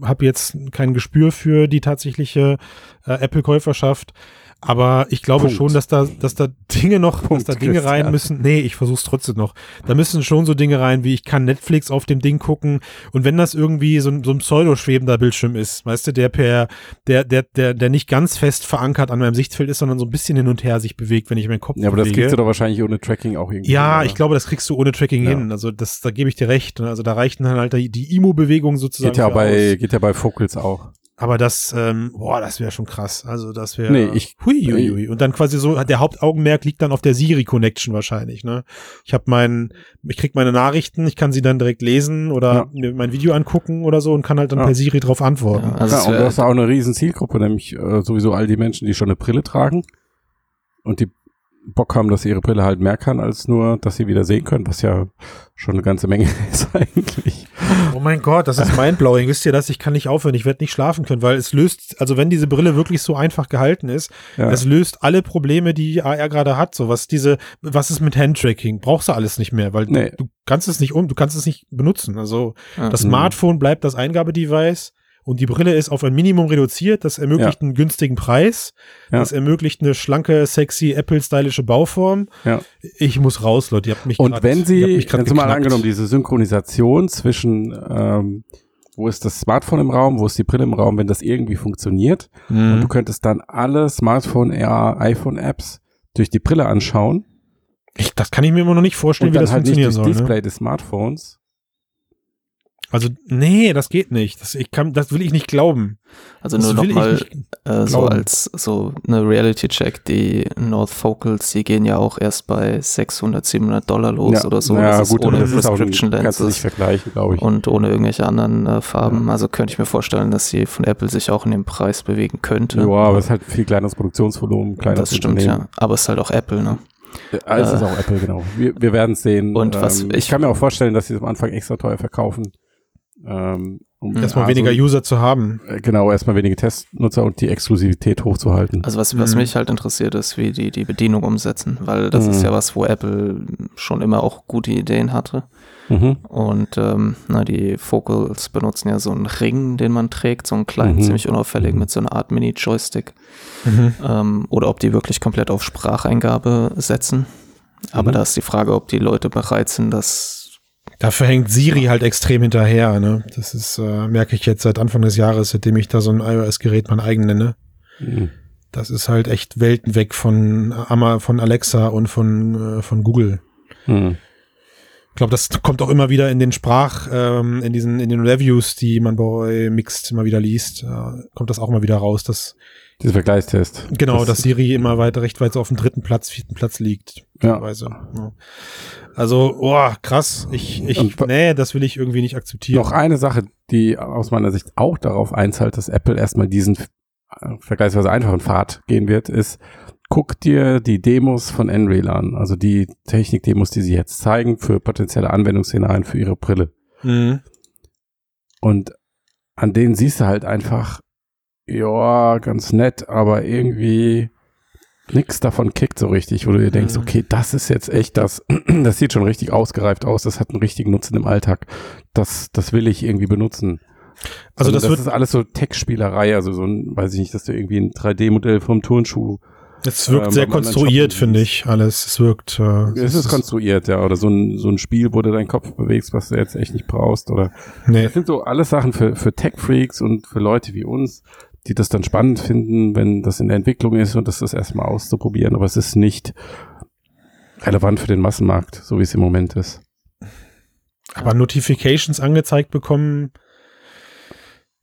hab jetzt kein Gespür für die tatsächliche äh, Apple-Käuferschaft, aber ich glaube Punkt. schon, dass da, dass da Dinge noch, Punkt, dass da Dinge rein Christian. müssen. Nee, ich versuch's trotzdem noch. Da müssen schon so Dinge rein, wie ich kann Netflix auf dem Ding gucken und wenn das irgendwie so ein, so ein pseudo-schwebender Bildschirm ist, weißt du, der per, der, der, der, der nicht ganz fest verankert an meinem Sichtfeld ist, sondern so ein bisschen hin und her sich bewegt, wenn ich meinen Kopf Ja, aber das bewege. kriegst du doch wahrscheinlich ohne Tracking auch irgendwie. Ja, hin, ich oder? glaube, das kriegst du ohne Tracking Ja. hin. Also das, da gebe ich dir recht. Also da reichten dann halt die, die Imo-Bewegung sozusagen. Geht ja bei, aus. geht ja bei Focals auch. Aber das, ähm, boah, das wäre schon krass. Also das wäre. Nee, ich- Hui, hui, hui. Und dann quasi so, der Hauptaugenmerk liegt dann auf der Siri-Connection wahrscheinlich. Ne? Ich habe mein, ich krieg meine Nachrichten, ich kann sie dann direkt lesen oder Ja. mir mein Video angucken oder so und kann halt dann Ja. per Siri drauf antworten. Ja, also ja, es und du hast auch eine riesen Zielgruppe, nämlich äh, sowieso all die Menschen, die schon eine Brille tragen und die Bock haben, dass ihre Brille halt mehr kann, als nur, dass sie wieder sehen können, was ja schon eine ganze Menge ist eigentlich. Oh mein Gott, das ist mindblowing. Wisst ihr das? Ich kann nicht aufhören. Ich werde nicht schlafen können, weil es löst, also wenn diese Brille wirklich so einfach gehalten ist, Ja. es löst alle Probleme, die AR gerade hat. So was diese, was ist mit Handtracking? Brauchst du alles nicht mehr, weil Nee. du, du kannst es nicht um, du kannst es nicht benutzen. Also Ja. das Mhm. Smartphone bleibt das Eingabedevice und die Brille ist auf ein Minimum reduziert. Das ermöglicht einen günstigen Preis. Ja. Das ermöglicht eine schlanke, sexy, Apple-stylische Bauform. Ja. Ich muss raus, Leute. Ihr habt mich Und grad- wenn sie, sie mal geknackt. angenommen, diese Synchronisation zwischen, ähm, wo ist das Smartphone im Raum, wo ist die Brille im Raum, wenn das irgendwie funktioniert und Mhm. du könntest dann alle Smartphone, AR, iPhone-Apps durch die Brille anschauen Ich, das kann ich mir immer noch nicht vorstellen, und wie das halt nicht funktionieren durchs soll. Ne? Display des Smartphones. Also, nee, das geht nicht. Das, ich kann, das will ich nicht glauben. Also Das nur noch will ich mal nicht äh, so als so eine Reality-Check, die North Focals, die gehen ja auch erst bei 600, 700 Dollar los oder so. Ja, das ist gut, ohne das ist Prescription kannst du nicht Lenses vergleichen, glaube ich. und ohne irgendwelche anderen äh, Farben. Also könnte ich mir vorstellen, dass sie von Apple sich auch in dem Preis bewegen könnte. Ja, aber es ist halt viel kleineres Produktionsvolumen, kleines das stimmt, ja. Aber es ist halt auch Apple, ne? Ja, es ist Äh, auch Apple, genau. Wir, wir werden es sehen. Und was ähm, ich- ich kann mir auch vorstellen, dass sie es am Anfang extra teuer verkaufen. Ähm, um Erstmal A, weniger User zu haben. äh, Genau, erstmal wenige Testnutzer und die Exklusivität hochzuhalten. Also was, was Mhm. mich halt interessiert ist, wie die die Bedienung umsetzen, weil das Mhm. ist ja was, wo Apple schon immer auch gute Ideen hatte. Mhm. Und ähm, na, die Focals benutzen ja so einen Ring, den man trägt, so einen kleinen, Mhm. ziemlich unauffällig mit so einer Art Mini-Joystick. Mhm. Ähm, oder ob die wirklich komplett auf Spracheingabe setzen. Aber Mhm. da ist die Frage, ob die Leute bereit sind, das Dafür hängt Siri halt extrem hinterher. Ne? Das ist, äh, merke ich jetzt seit Anfang des Jahres, seitdem ich da so ein iOS-Gerät mein eigen nenne. Mhm. Das ist halt echt Welten weg von, von Alexa und von, äh, von Google. Mhm. Ich glaube, das kommt auch immer wieder in den Sprach, ähm, in diesen, in den Reviews, die man bei Mixed immer wieder liest, äh, kommt das auch immer wieder raus, dass Dieser Vergleichstest. genau, Das- dass Siri immer weiter recht weit so auf dem dritten Platz, vierten Platz liegt. Ja. Ja. Also, oh, krass. Ich, ich, Und nee, das will ich irgendwie nicht akzeptieren. Noch eine Sache, die aus meiner Sicht auch darauf einzahlt, dass Apple erstmal diesen äh, vergleichsweise einfachen Pfad gehen wird, ist, guck dir die Demos von Unreal an, also die Technik-Demos, die sie jetzt zeigen für potenzielle Anwendungsszenarien für ihre Brille. Mhm. Und an denen siehst du halt einfach, ja, ganz nett, aber irgendwie nix davon kickt so richtig, wo du dir denkst, Mhm. okay, das ist jetzt echt das, das sieht schon richtig ausgereift aus, das hat einen richtigen Nutzen im Alltag, das, das will ich irgendwie benutzen. Also das, das wird, ist alles so Tech-Spielerei, also so ein, weiß ich nicht, dass du irgendwie ein 3D-Modell vom Turnschuh, es wirkt ähm, sehr konstruiert, finde ich, alles. Es wirkt, äh, es ist konstruiert, ja, oder so ein, so ein Spiel, wo du deinen Kopf bewegst, was du jetzt echt nicht brauchst, oder nee. Das sind so alles Sachen für, für Tech-Freaks und für Leute wie uns, die das dann spannend finden, wenn das in der Entwicklung ist und das das erstmal auszuprobieren, aber es ist nicht relevant für den Massenmarkt, so wie es im Moment ist. Aber Notifications angezeigt bekommen.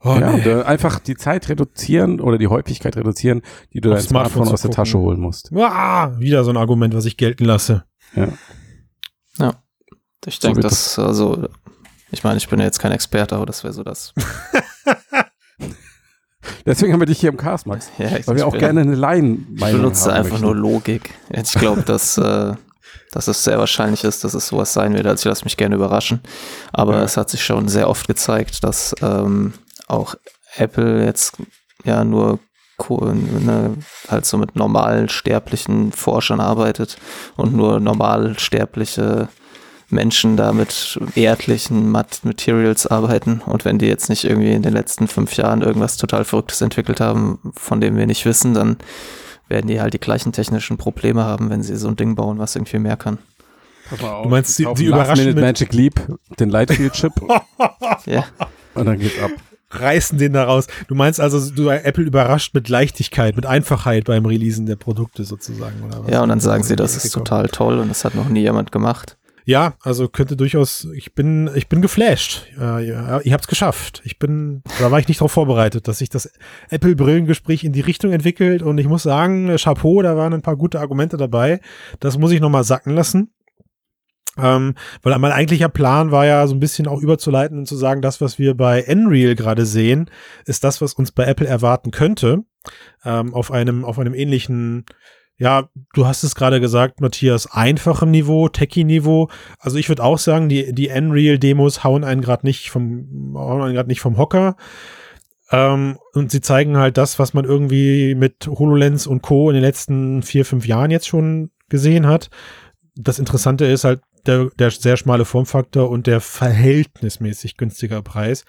Oh, ja, nee. einfach die Zeit reduzieren oder die Häufigkeit reduzieren, die du dein Smartphone, Smartphone aus der Tasche holen musst. Ah, wieder so ein Argument, was ich gelten lasse. Ja. Ja. Ich denke, so dass, also, ich meine, ich bin ja jetzt kein Experte, aber das wäre so das. Deswegen haben wir dich hier im Cast, Max. Ja, weil wir auch gerne eine Laien Ich benutze einfach möchten. nur Logik. Ich glaube, dass, äh, dass es sehr wahrscheinlich ist, dass es sowas sein wird. Also ich lasse mich gerne überraschen. Aber ja. es hat sich schon sehr oft gezeigt, dass ähm, auch Apple jetzt ja nur ne, halt so mit normal sterblichen Forschern arbeitet und nur normal sterbliche Menschen da mit erdlichen Materials arbeiten und wenn die jetzt nicht irgendwie in den letzten fünf Jahren irgendwas total Verrücktes entwickelt haben, von dem wir nicht wissen, dann werden die halt die gleichen technischen Probleme haben, wenn sie so ein Ding bauen, was irgendwie mehr kann. Du meinst, sie, sie überraschen mit Magic Leap, den Lightfield-Chip. ja. Und dann geht's ab. Reißen den da raus. Du meinst also, du Apple überrascht mit Leichtigkeit, mit Einfachheit beim Releasen der Produkte sozusagen, oder was? Ja, und dann sagen sie, das ist total toll und das hat noch nie jemand gemacht. Ja, also könnte durchaus, ich bin, ich bin geflasht. Äh, ja, ihr habt's geschafft. Ich bin, da war ich nicht darauf vorbereitet, dass sich das Apple-Brillengespräch in die Richtung entwickelt und ich muss sagen, Chapeau, da waren ein paar gute Argumente dabei. Das muss ich nochmal sacken lassen. Ähm, weil mein eigentlicher Plan war ja so ein bisschen auch überzuleiten und zu sagen, das, was wir bei Nreal gerade sehen, ist das, was uns bei Apple erwarten könnte, ähm, auf einem, auf einem ähnlichen ja, du hast es gerade gesagt, Matthias, einfachem Niveau, Techie-Niveau. Also ich würde auch sagen, die, die Unreal-Demos hauen einen gerade nicht vom, hauen einen gerade nicht vom Hocker. Ähm, und sie zeigen halt das, was man irgendwie mit HoloLens und Co. in den letzten vier, fünf Jahren jetzt schon gesehen hat. Das Interessante ist halt der, der sehr schmale Formfaktor und der verhältnismäßig günstiger Preis.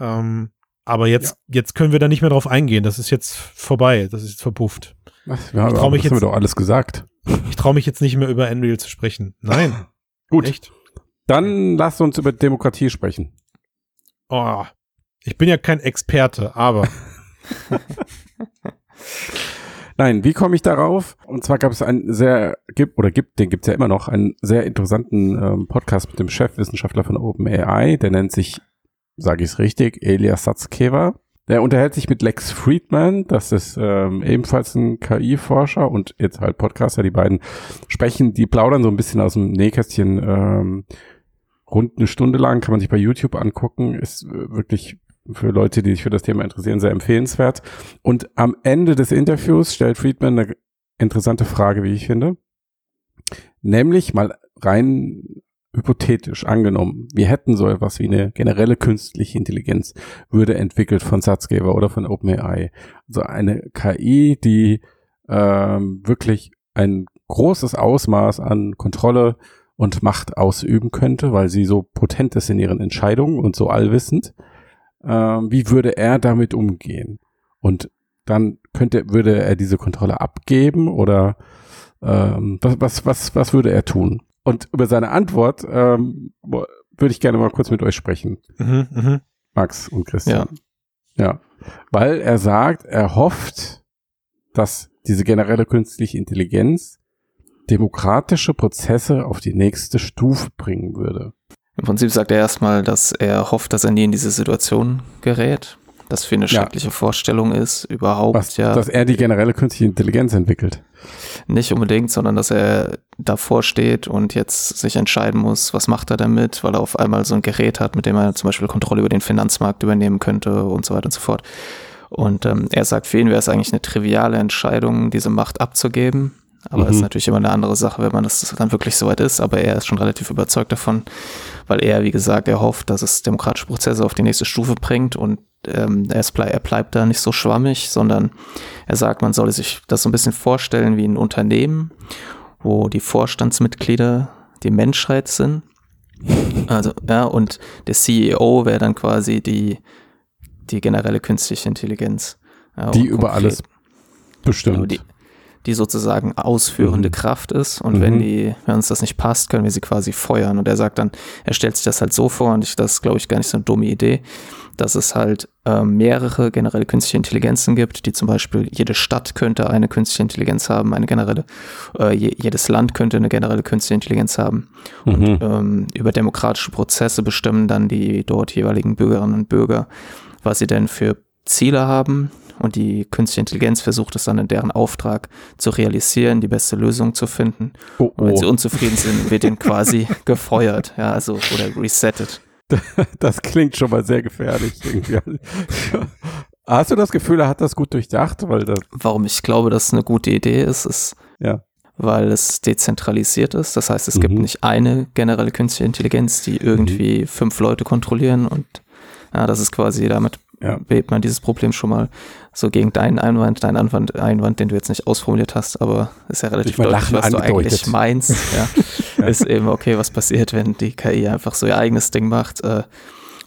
Ähm, aber jetzt, ja. jetzt können wir da nicht mehr drauf eingehen. Das ist jetzt vorbei. Das ist jetzt verpufft. Was? Ja, ich trau mich das jetzt, haben wir doch alles gesagt. Ich traue mich jetzt nicht mehr über Unreal zu sprechen. Nein. Gut. Echt? Dann lasst uns über Demokratie sprechen. Oh, ich bin ja kein Experte, aber. Nein, wie komme ich darauf? Und zwar gab es einen sehr, gibt, oder gibt, den gibt es ja immer noch, einen sehr interessanten ähm, Podcast mit dem Chefwissenschaftler von OpenAI, der nennt sich, sage ich es richtig, Elias Satzkever. Der unterhält sich mit Lex Friedman, das ist ähm, ebenfalls ein KI-Forscher und jetzt halt Podcaster, die beiden sprechen, die plaudern so ein bisschen aus dem Nähkästchen ähm, rund eine Stunde lang, kann man sich bei YouTube angucken, ist wirklich für Leute, die sich für das Thema interessieren, sehr empfehlenswert. Und am Ende des Interviews stellt Friedman eine interessante Frage, wie ich finde. Nämlich mal rein hypothetisch angenommen, wir hätten so etwas wie eine generelle künstliche Intelligenz, würde entwickelt von Satzgeber oder von OpenAI. Also eine KI, die ähm, wirklich ein großes Ausmaß an Kontrolle und Macht ausüben könnte, weil sie so potent ist in ihren Entscheidungen und so allwissend. Ähm, wie würde er damit umgehen? Und dann könnte, würde er diese Kontrolle abgeben oder ähm, was, was, was, was würde er tun? Und über seine Antwort ähm, würde ich gerne mal kurz mit euch sprechen. Mhm, mh. Max und Christian. Ja. ja. Weil er sagt, er hofft, dass diese generelle künstliche Intelligenz demokratische Prozesse auf die nächste Stufe bringen würde. Im Prinzip sagt er erstmal, dass er hofft, dass er nie in diese Situation gerät das für eine schreckliche ja. Vorstellung ist, überhaupt Was, ja. Dass er die generelle künstliche Intelligenz entwickelt. Nicht unbedingt, sondern dass er davor steht und jetzt sich entscheiden muss, was macht er damit, weil er auf einmal so ein Gerät hat, mit dem er zum Beispiel Kontrolle über den Finanzmarkt übernehmen könnte und so weiter und so fort. Und ähm, er sagt, für ihn wäre es eigentlich eine triviale Entscheidung, diese Macht abzugeben. Aber es mhm. ist natürlich immer eine andere Sache, wenn man das dann wirklich soweit ist. Aber er ist schon relativ überzeugt davon, weil er, wie gesagt, er hofft, dass es demokratische Prozesse auf die nächste Stufe bringt und ähm, er, bleib, er bleibt da nicht so schwammig, sondern er sagt, man solle sich das so ein bisschen vorstellen wie ein Unternehmen, wo die Vorstandsmitglieder die Menschheit sind. Also, ja, und der CEO wäre dann quasi die, die generelle künstliche Intelligenz. Ja, die über alles bestimmt. Genau, die, die sozusagen ausführende Mhm. Kraft ist. Und Mhm. wenn die, wenn uns das nicht passt, können wir sie quasi feuern. Und er sagt dann, er stellt sich das halt so vor, und ich, das ist, glaube ich, gar nicht so eine dumme Idee, dass es halt ähm, mehrere generelle künstliche Intelligenzen gibt, die zum Beispiel jede Stadt könnte eine künstliche Intelligenz haben, eine generelle, äh, je, jedes Land könnte eine generelle künstliche Intelligenz haben. Mhm. Ähm, über demokratische Prozesse bestimmen dann die dort jeweiligen Bürgerinnen und Bürger, was sie denn für Ziele haben. Und die künstliche Intelligenz versucht es dann in deren Auftrag zu realisieren, die beste Lösung zu finden. Oh, Und wenn sie oh. unzufrieden sind, wird ihnen quasi gefeuert, ja, also oder resettet. Das klingt schon mal sehr gefährlich. Irgendwie. Hast du das Gefühl, er hat das gut durchdacht? Weil das, Warum ich glaube, dass es eine gute Idee ist, ist, ja. weil es dezentralisiert ist. Das heißt, es gibt Mhm. nicht eine generelle künstliche Intelligenz, die irgendwie fünf Leute kontrollieren und ja, das ist quasi damit Ja. behebt man dieses Problem schon mal so gegen deinen Einwand, deinen Einwand, Einwand, den du jetzt nicht ausformuliert hast, aber ist ja relativ deutlich, Lachen was du angedeutet. eigentlich meinst. Ja. Ist eben, okay, was passiert, wenn die KI einfach so ihr eigenes Ding macht. äh,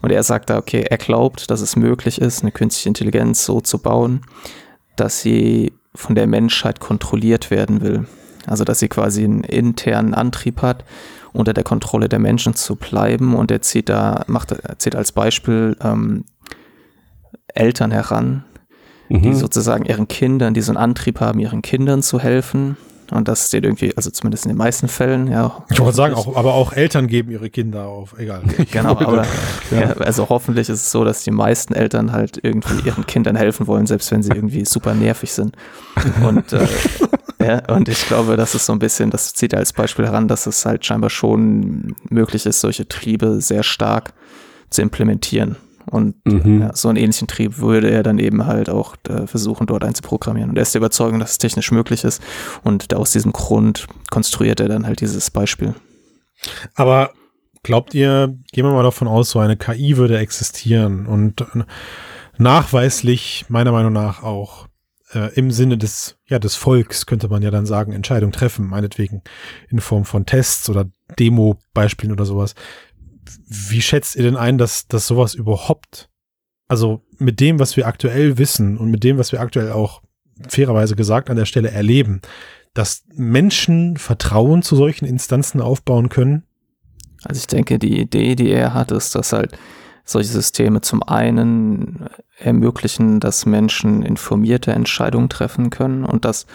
Und er sagt da, okay, er glaubt, dass es möglich ist, eine künstliche Intelligenz so zu bauen, dass sie von der Menschheit kontrolliert werden will. Also, dass sie quasi einen internen Antrieb hat, unter der Kontrolle der Menschen zu bleiben. Und er zieht da, macht, er zieht als Beispiel ähm, Eltern heran, die Mhm. sozusagen ihren Kindern, die so einen Antrieb haben, ihren Kindern zu helfen. Und das steht irgendwie, also zumindest in den meisten Fällen, ja. Ich wollte sagen, auch, aber auch Eltern geben ihre Kinder auf. Egal. Genau, aber ja. also hoffentlich ist es so, dass die meisten Eltern halt irgendwie ihren Kindern helfen wollen, selbst wenn sie irgendwie super nervig sind. Und, äh, ja, und ich glaube, das ist so ein bisschen, das zieht er als Beispiel heran, dass es halt scheinbar schon möglich ist, solche Triebe sehr stark zu implementieren. Und Mhm. ja, so einen ähnlichen Trieb würde er dann eben halt auch äh, versuchen, dort einzuprogrammieren. Und er ist der Überzeugung, dass es technisch möglich ist. Und aus diesem Grund konstruiert er dann halt dieses Beispiel. Aber glaubt ihr, gehen wir mal davon aus, so eine KI würde existieren und äh, nachweislich, meiner Meinung nach auch äh, im Sinne des, ja, des Volks, könnte man ja dann sagen, Entscheidung treffen, meinetwegen in Form von Tests oder Demo-Beispielen oder sowas. Wie schätzt ihr denn ein, dass, dass sowas überhaupt, also mit dem, was wir aktuell wissen und mit dem, was wir aktuell auch fairerweise gesagt an der Stelle erleben, dass Menschen Vertrauen zu solchen Instanzen aufbauen können? Also ich denke, die Idee, die er hat, ist, dass halt solche Systeme zum einen ermöglichen, dass Menschen informierte Entscheidungen treffen können und das,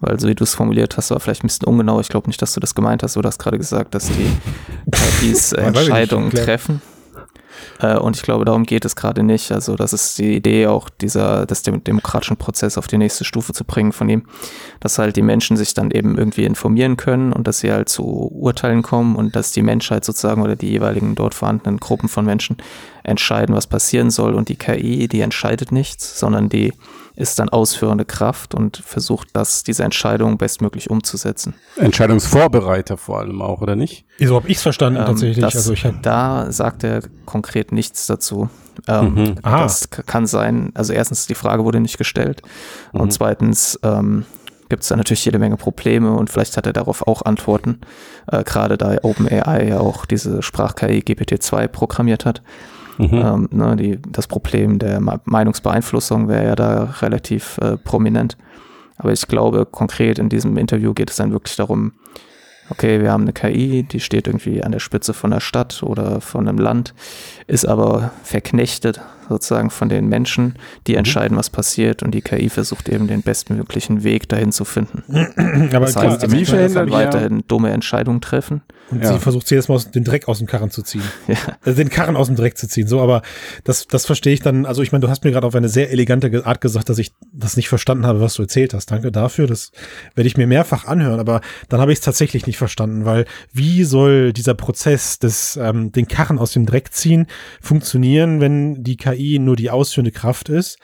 weil so wie du es formuliert hast, war vielleicht ein bisschen ungenau. Ich glaube nicht, dass du das gemeint hast. Du hast gerade gesagt, dass die KIs Entscheidungen treffen. Äh, Und ich glaube, darum geht es gerade nicht. Also, das ist die Idee auch dieser, des dem demokratischen Prozess auf die nächste Stufe zu bringen von ihm, dass halt die Menschen sich dann eben irgendwie informieren können und dass sie halt zu Urteilen kommen und dass die Menschheit sozusagen oder die jeweiligen dort vorhandenen Gruppen von Menschen entscheiden, was passieren soll. Und die KI, die entscheidet nichts, sondern die ist dann ausführende Kraft und versucht, das, diese Entscheidung bestmöglich umzusetzen. Entscheidungsvorbereiter vor allem auch, oder nicht? So habe ich es verstanden Ähm, tatsächlich. das, also ich da sagt er konkret nichts dazu. Ähm, Mhm. Das kann sein, also erstens, die Frage wurde nicht gestellt Mhm. und zweitens ähm, gibt es da natürlich jede Menge Probleme und vielleicht hat er darauf auch Antworten, äh, gerade da OpenAI ja auch diese Sprach-KI GPT-2 programmiert hat. Mhm. Ähm, ne, die, das Problem der Meinungsbeeinflussung wäre ja da relativ äh, prominent. Aber ich glaube, konkret in diesem Interview geht es dann wirklich darum, okay, wir haben eine KI, die steht irgendwie an der Spitze von einer Stadt oder von einem Land, ist aber verknechtet sozusagen von den Menschen, die entscheiden, was passiert und die KI versucht eben den bestmöglichen Weg dahin zu finden. aber Das klar, heißt, die also, Menschen wir- weiterhin dumme Entscheidungen treffen. und Ja. sie versucht sie jetzt mal aus, den Dreck aus dem Karren zu ziehen. Ja. Also den Karren aus dem Dreck zu ziehen. So, aber das, das verstehe ich dann. Also ich meine, du hast mir gerade auf eine sehr elegante Art gesagt, dass ich das nicht verstanden habe, was du erzählt hast. Danke dafür. Das werde ich mir mehrfach anhören. Aber dann habe ich es tatsächlich nicht verstanden, weil wie soll dieser Prozess des ähm, den Karren aus dem Dreck ziehen funktionieren, wenn die KI nur die ausführende Kraft ist?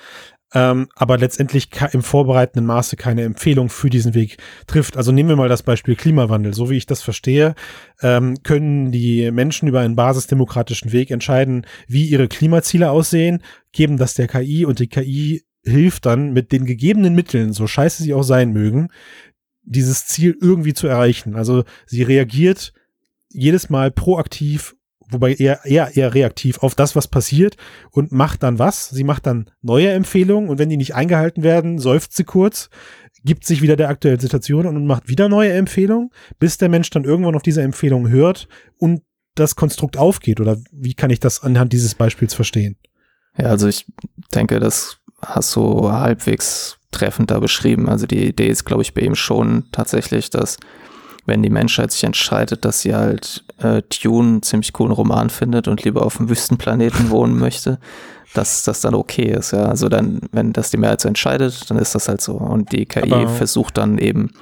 ähm, aber letztendlich im vorbereitenden Maße keine Empfehlung für diesen Weg trifft. Also nehmen wir mal das Beispiel Klimawandel. So wie ich das verstehe, ähm, können die Menschen über einen basisdemokratischen Weg entscheiden, wie ihre Klimaziele aussehen, geben das der KI und die KI hilft dann mit den gegebenen Mitteln, so scheiße sie auch sein mögen, dieses Ziel irgendwie zu erreichen. Also sie reagiert jedes Mal proaktiv wobei eher, eher, eher reaktiv auf das, was passiert und macht dann was. Sie macht dann neue Empfehlungen und wenn die nicht eingehalten werden, seufzt sie kurz, gibt sich wieder der aktuellen Situation und macht wieder neue Empfehlungen, bis der Mensch dann irgendwann auf diese Empfehlung hört und das Konstrukt aufgeht. Oder wie kann ich das anhand dieses Beispiels verstehen? Ja, also ich denke, das hast du halbwegs treffend da beschrieben. Also die Idee ist, glaube ich, bei ihm schon tatsächlich, dass wenn die Menschheit sich entscheidet, dass sie halt äh, Tune einen ziemlich coolen Roman findet und lieber auf einem Wüstenplaneten wohnen möchte, dass das dann okay ist. Ja, also dann, wenn das die Mehrheit so entscheidet, dann ist das halt so. Und die KI Aber versucht dann eben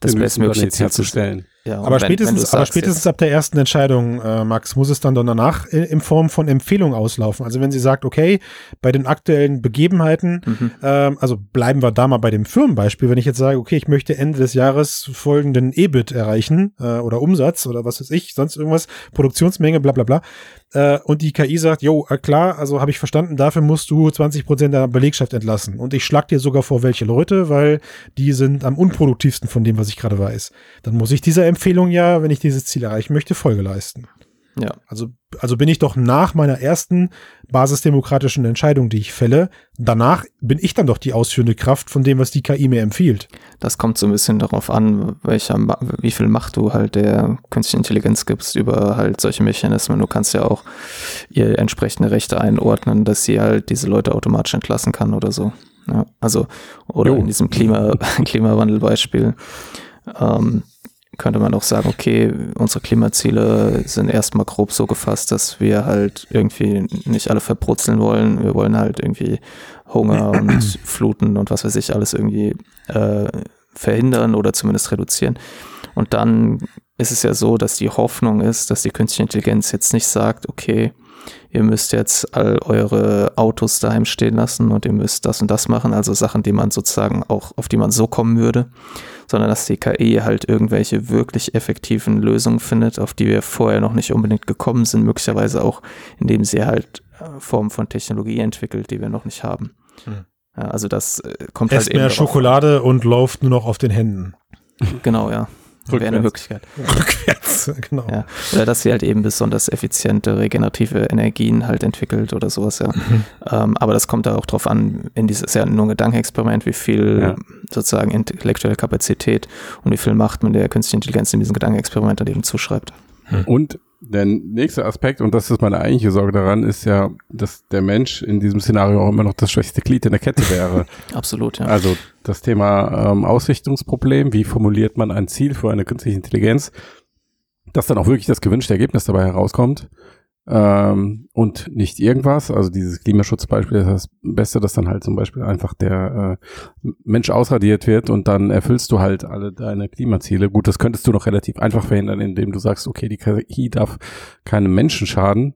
das bestmögliche Ziel zu stellen. Ja, aber, wenn, spätestens, wenn aber spätestens ab der ersten Entscheidung, äh, Max, muss es dann danach in, in, Form von Empfehlung auslaufen. Also wenn sie sagt, okay, bei den aktuellen Begebenheiten, mhm. ähm, also bleiben wir da mal bei dem Firmenbeispiel, wenn ich jetzt sage, okay, ich möchte Ende des Jahres folgenden EBIT erreichen äh, oder Umsatz oder was weiß ich, sonst irgendwas, Produktionsmenge, bla bla bla. Äh, und die KI sagt, jo, äh, klar, also habe ich verstanden, dafür musst du 20 Prozent der Belegschaft entlassen. Und ich schlag dir sogar vor, welche Leute, weil die sind am unproduktivsten von dem, was ich gerade weiß. Dann muss ich dieser Empfehlung ja, wenn ich dieses Ziel erreichen möchte, Folge leisten. Ja. Also, also bin ich doch nach meiner ersten basisdemokratischen Entscheidung, die ich fälle, danach bin ich dann doch die ausführende Kraft von dem, was die KI mir empfiehlt. Das kommt so ein bisschen darauf an, welcher, wie viel Macht du halt der künstlichen Intelligenz gibst über halt solche Mechanismen. Du kannst ja auch ihr entsprechende Rechte einordnen, dass sie halt diese Leute automatisch entlassen kann oder so. Ja, also, oder jo. in diesem Klima, Klimawandelbeispiel. Ähm, könnte man auch sagen, okay, unsere Klimaziele sind erstmal grob so gefasst, dass wir halt irgendwie nicht alle verbrutzeln wollen. Wir wollen halt irgendwie Hunger und Fluten und was weiß ich alles irgendwie äh, verhindern oder zumindest reduzieren. Und dann ist es ja so, dass die Hoffnung ist, dass die künstliche Intelligenz jetzt nicht sagt, okay, ihr müsst jetzt all eure Autos daheim stehen lassen und ihr müsst das und das machen, also Sachen, die man sozusagen auch, auf die man so kommen würde, sondern dass die KI halt irgendwelche wirklich effektiven Lösungen findet, auf die wir vorher noch nicht unbedingt gekommen sind, möglicherweise auch, indem sie halt äh, Formen von Technologie entwickelt, die wir noch nicht haben. Hm. Ja, also das äh, kommt Esst halt eben mehr Schokolade und läuft nur noch auf den Händen. Genau, ja. Wäre eine Möglichkeit. Rückwärts, genau. Ja. Oder dass sie halt eben besonders effiziente regenerative Energien halt entwickelt oder sowas, ja. Mhm. Ähm, aber das kommt da auch drauf an, in dieses, ist ja nur ein Gedankenexperiment, wie viel ja. sozusagen intellektuelle Kapazität und wie viel Macht man der künstlichen Intelligenz in diesem Gedankenexperiment dann eben zuschreibt. Hm. Und der nächste Aspekt, und das ist meine eigentliche Sorge daran, ist ja, dass der Mensch in diesem Szenario auch immer noch das schwächste Glied in der Kette wäre. Absolut, ja. Also das Thema ähm, Ausrichtungsproblem, wie formuliert man ein Ziel für eine künstliche Intelligenz, dass dann auch wirklich das gewünschte Ergebnis dabei herauskommt ähm, und nicht irgendwas. Also dieses Klimaschutzbeispiel ist das Beste, dass dann halt zum Beispiel einfach der äh, Mensch ausradiert wird und dann erfüllst du halt alle deine Klimaziele. Gut, das könntest du noch relativ einfach verhindern, indem du sagst, okay, die KI darf keinem Menschen schaden.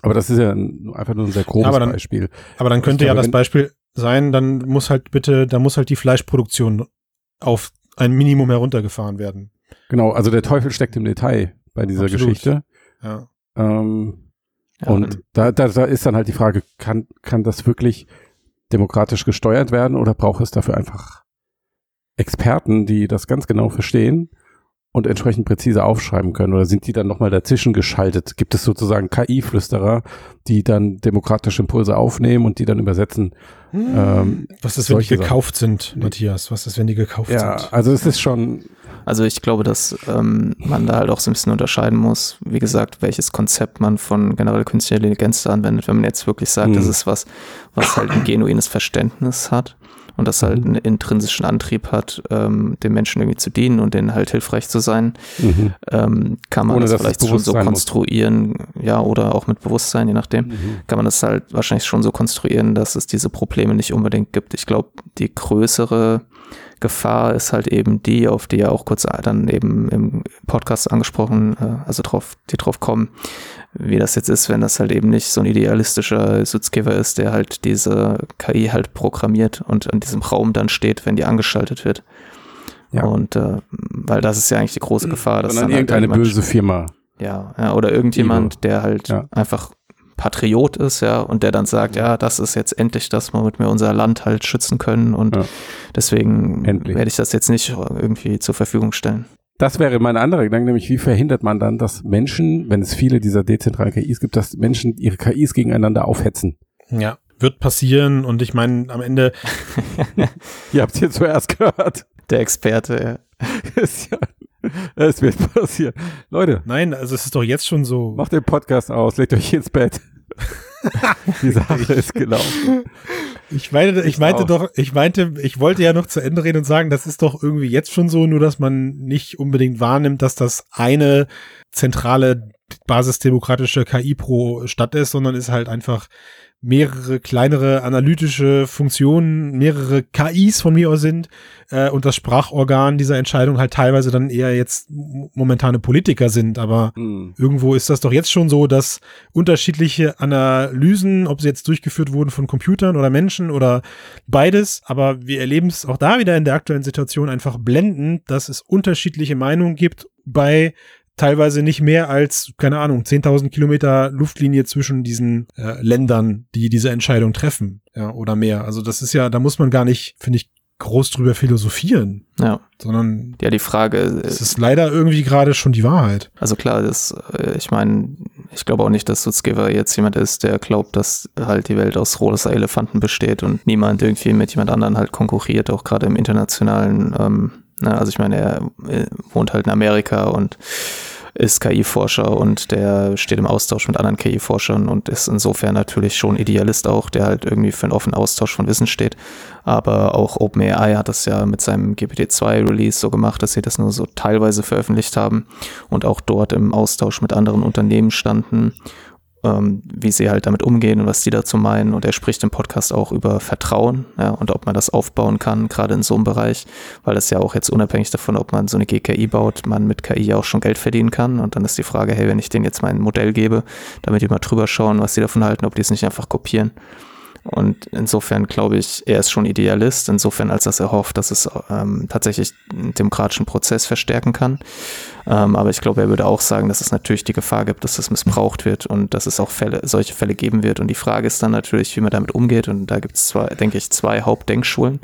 Aber das ist ja einfach nur ein sehr grobes aber dann, Beispiel. Aber dann könnte glaube, ja das Beispiel sein, dann muss halt bitte, da muss halt die Fleischproduktion auf ein Minimum heruntergefahren werden. Genau, also der Teufel steckt im Detail bei dieser Absolut. Geschichte. Ja. Ähm, ja, und da, da, da ist dann halt die Frage, kann, kann das wirklich demokratisch gesteuert werden oder braucht es dafür einfach Experten, die das ganz genau verstehen und entsprechend präzise aufschreiben können? Oder sind die dann nochmal dazwischen geschaltet? Gibt es sozusagen KI-Flüsterer, die dann demokratische Impulse aufnehmen und die dann übersetzen? Hm. Ähm, Was ist, wenn die gekauft Sachen? sind, Matthias? Was ist, wenn die gekauft ja, sind? Ja, also es ist schon, also ich glaube, dass ähm, man da halt auch so ein bisschen unterscheiden muss, wie gesagt, welches Konzept man von generell künstlicher Intelligenz anwendet. Wenn man jetzt wirklich sagt, mhm. das ist was, was halt ein genuines Verständnis hat und das halt mhm. einen intrinsischen Antrieb hat, ähm, den Menschen irgendwie zu dienen und denen halt hilfreich zu sein, mhm. ähm, kann man Ohne, das vielleicht schon so konstruieren, muss. ja, oder auch mit Bewusstsein, je nachdem, mhm. kann man das halt wahrscheinlich schon so konstruieren, dass es diese Probleme nicht unbedingt gibt. Ich glaube, die größere Gefahr ist halt eben die, auf die ja auch kurz dann eben im Podcast angesprochen, äh, also drauf, die drauf kommen, wie das jetzt ist, wenn das halt eben nicht so ein idealistischer Sutzgeber ist, der halt diese KI halt programmiert und in diesem Raum dann steht, wenn die angeschaltet wird. Ja. Und äh, weil das ist ja eigentlich die große Gefahr, dass dann halt irgendeine halt böse Firma. Ja, ja, oder irgendjemand, der halt ja. einfach Patriot ist, ja, und der dann sagt, ja, das ist jetzt endlich das, womit wir unser Land halt schützen können und ja. deswegen endlich. werde ich das jetzt nicht irgendwie zur Verfügung stellen. Das wäre mein anderer Gedanke, nämlich wie verhindert man dann, dass Menschen, wenn es viele dieser dezentralen KIs gibt, dass Menschen ihre KIs gegeneinander aufhetzen? Ja, wird passieren und ich meine, am Ende, Ihr habt es hier zuerst gehört. Der Experte, ja. Ist ja- Es wird passieren. Leute, nein, also es ist doch jetzt schon so. macht den Podcast aus, legt euch ins Bett. Die Sache ist gelaufen. Ich meinte, ich meinte doch, ich meinte, ich wollte ja noch zu Ende reden und sagen, das ist doch irgendwie jetzt schon so, nur dass man nicht unbedingt wahrnimmt, dass das eine zentrale basisdemokratische KI pro Stadt ist, sondern ist halt einfach mehrere kleinere analytische Funktionen, mehrere KIs von mir aus sind äh, und das Sprachorgan dieser Entscheidung halt teilweise dann eher jetzt momentane Politiker sind, aber Hm. Irgendwo ist das doch jetzt schon so, dass unterschiedliche Analysen, ob sie jetzt durchgeführt wurden von Computern oder Menschen oder beides, aber wir erleben es auch da wieder in der aktuellen Situation einfach blendend, dass es unterschiedliche Meinungen gibt bei teilweise nicht mehr als, keine Ahnung, 10.000 Kilometer Luftlinie zwischen diesen äh, Ländern, die diese Entscheidung treffen, ja, oder mehr. Also das ist ja, da muss man gar nicht, finde ich, groß drüber philosophieren, ja. sondern Ja, die Frage, es ist leider irgendwie gerade schon die Wahrheit. Also klar, das, äh, ich meine, ich glaube auch nicht, dass Sutzgeber jetzt jemand ist, der glaubt, dass halt die Welt aus rosa Elefanten besteht und niemand irgendwie mit jemand anderen halt konkurriert, auch gerade im internationalen, ähm, also ich meine, er äh, wohnt halt in Amerika und ist KI-Forscher und der steht im Austausch mit anderen KI-Forschern und ist insofern natürlich schon Idealist auch, der halt irgendwie für einen offenen Austausch von Wissen steht. Aber auch OpenAI hat das ja mit seinem GPT-2-Release so gemacht, dass sie das nur so teilweise veröffentlicht haben und auch dort im Austausch mit anderen Unternehmen standen, ähm, wie sie halt damit umgehen und was die dazu meinen. Und er spricht im Podcast auch über Vertrauen ja, und ob man das aufbauen kann, gerade in so einem Bereich, weil das ja auch jetzt unabhängig davon, ob man so eine GKI baut, man mit KI ja auch schon Geld verdienen kann. Und dann ist die Frage, hey, wenn ich denen jetzt mein Modell gebe, damit die mal drüber schauen, was sie davon halten, ob die es nicht einfach kopieren. Und insofern glaube ich, er ist schon Idealist, insofern als dass er hofft, dass es ähm, tatsächlich einen demokratischen Prozess verstärken kann. Ähm, aber ich glaube, er würde auch sagen, dass es natürlich die Gefahr gibt, dass das missbraucht wird und dass es auch Fälle, solche Fälle geben wird. Und die Frage ist dann natürlich, wie man damit umgeht. Und da gibt es zwei, denke ich, zwei Hauptdenkschulen.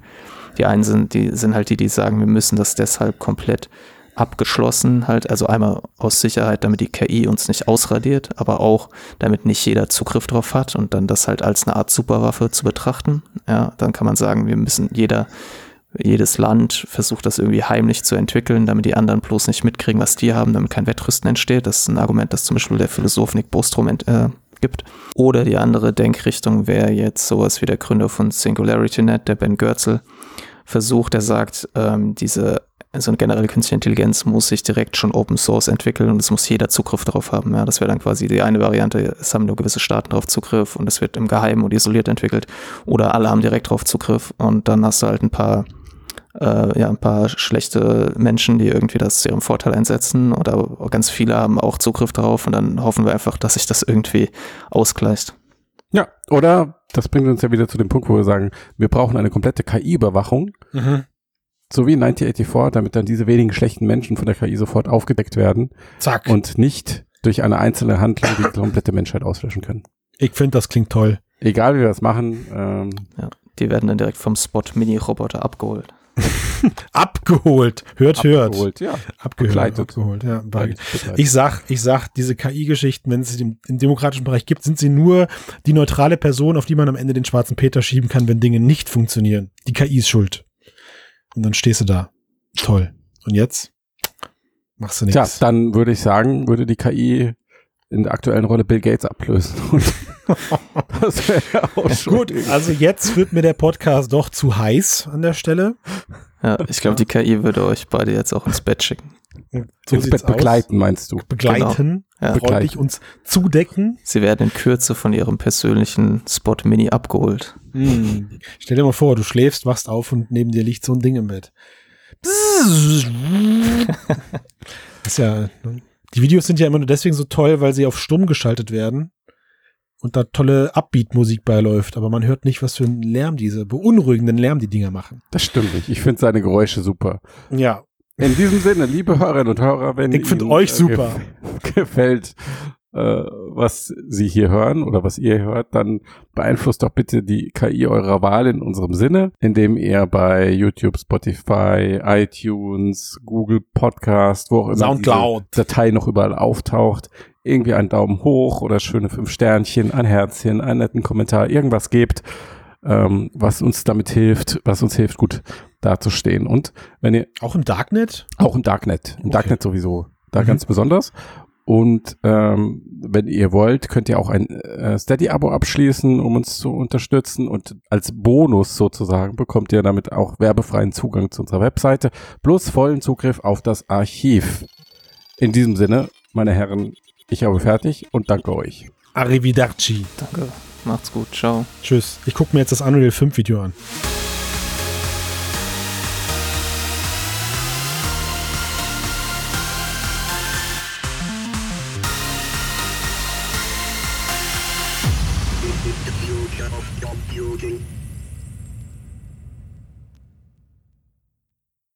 Die einen sind, die sind halt die, die sagen, wir müssen das deshalb komplett abgeschlossen halt, also einmal aus Sicherheit, damit die KI uns nicht ausradiert, aber auch damit nicht jeder Zugriff drauf hat und dann das halt als eine Art Superwaffe zu betrachten. Ja, dann kann man sagen, wir müssen jeder, jedes Land versucht das irgendwie heimlich zu entwickeln, damit die anderen bloß nicht mitkriegen, was die haben, damit kein Wettrüsten entsteht. Das ist ein Argument, das zum Beispiel der Philosoph Nick Bostrom ent, äh, gibt. Oder die andere Denkrichtung wäre jetzt sowas wie der Gründer von SingularityNet, der Ben Goertzel, versucht, der sagt, ähm, diese so eine generelle künstliche Intelligenz muss sich direkt schon Open Source entwickeln und es muss jeder Zugriff darauf haben. Ja, das wäre dann quasi die eine Variante, es haben nur gewisse Staaten darauf Zugriff und es wird im Geheimen und isoliert entwickelt. Oder alle haben direkt darauf Zugriff und dann hast du halt ein paar, äh, ja, ein paar schlechte Menschen, die irgendwie das zu ihrem Vorteil einsetzen oder ganz viele haben auch Zugriff darauf und dann hoffen wir einfach, dass sich das irgendwie ausgleicht. Ja, oder das bringt uns ja wieder zu dem Punkt, wo wir sagen, wir brauchen eine komplette KI-Überwachung, Mhm. So wie in 1984, damit dann diese wenigen schlechten Menschen von der KI sofort aufgedeckt werden Zack. und nicht durch eine einzelne Handlung die komplette Menschheit auslöschen können. Ich finde, das klingt toll. Egal wie wir das machen, ähm, Die werden dann direkt vom Spot Mini-Roboter abgeholt. Abgeholt. Hört, hört. abgeholt, ja. Abgehört. Abgeholt, ja. Begleitet. Ich sag, ich sag, diese KI-Geschichten, wenn es sie im, im demokratischen Bereich gibt, sind sie nur die neutrale Person, auf die man am Ende den schwarzen Peter schieben kann, wenn Dinge nicht funktionieren. Die KI ist schuld. Und dann stehst du da. Toll. Und jetzt? Machst du nichts. dann würde ich sagen, würde die KI in der aktuellen Rolle Bill Gates ablösen. Und das wäre ja auch schon. Gut, also jetzt wird mir der Podcast doch zu heiß an der Stelle. Ja, ich glaube, die KI würde euch beide jetzt auch ins Bett schicken. So ins Bett begleiten, meinst du? Aus. Begleiten. Ja. Freundlich Begleiten. uns zudecken. Sie werden in Kürze von ihrem persönlichen Spot Mini abgeholt. Hm. Stell dir mal vor, du schläfst, wachst auf und neben dir liegt so ein Ding im Bett. Das ist ja, ne? die Videos sind ja immer nur deswegen so toll, weil sie auf stumm geschaltet werden und da tolle Upbeat-Musik beiläuft, aber man hört nicht, was für einen Lärm diese, beunruhigenden Lärm die Dinger machen. Das stimmt nicht. Ich finde seine Geräusche super. Ja, In diesem Sinne, liebe Hörerinnen und Hörer, wenn Ich find Ihnen, euch äh, super. gef- gefällt, äh, was Sie hier hören oder was ihr hört, dann beeinflusst doch bitte die KI eurer Wahl in unserem Sinne, indem ihr bei YouTube, Spotify, iTunes, Google Podcast, wo auch immer Soundcloud. diese Datei noch überall auftaucht, irgendwie einen Daumen hoch oder schöne fünf Sternchen, ein Herzchen, einen netten Kommentar, irgendwas gebt, ähm, was uns damit hilft, was uns hilft, gut dazustehen. Und wenn ihr Auch im Darknet? auch im Darknet. Im Okay. Darknet sowieso. Da Mhm. ganz besonders. Und ähm, wenn ihr wollt, könnt ihr auch ein äh, Steady-Abo abschließen, um uns zu unterstützen. Und als Bonus sozusagen bekommt ihr damit auch werbefreien Zugang zu unserer Webseite plus vollen Zugriff auf das Archiv. In diesem Sinne, meine Herren, ich habe fertig und danke euch. Arrivederci. Danke. Macht's gut. Ciao. Tschüss. Ich gucke mir jetzt das Unreal 5 Video an.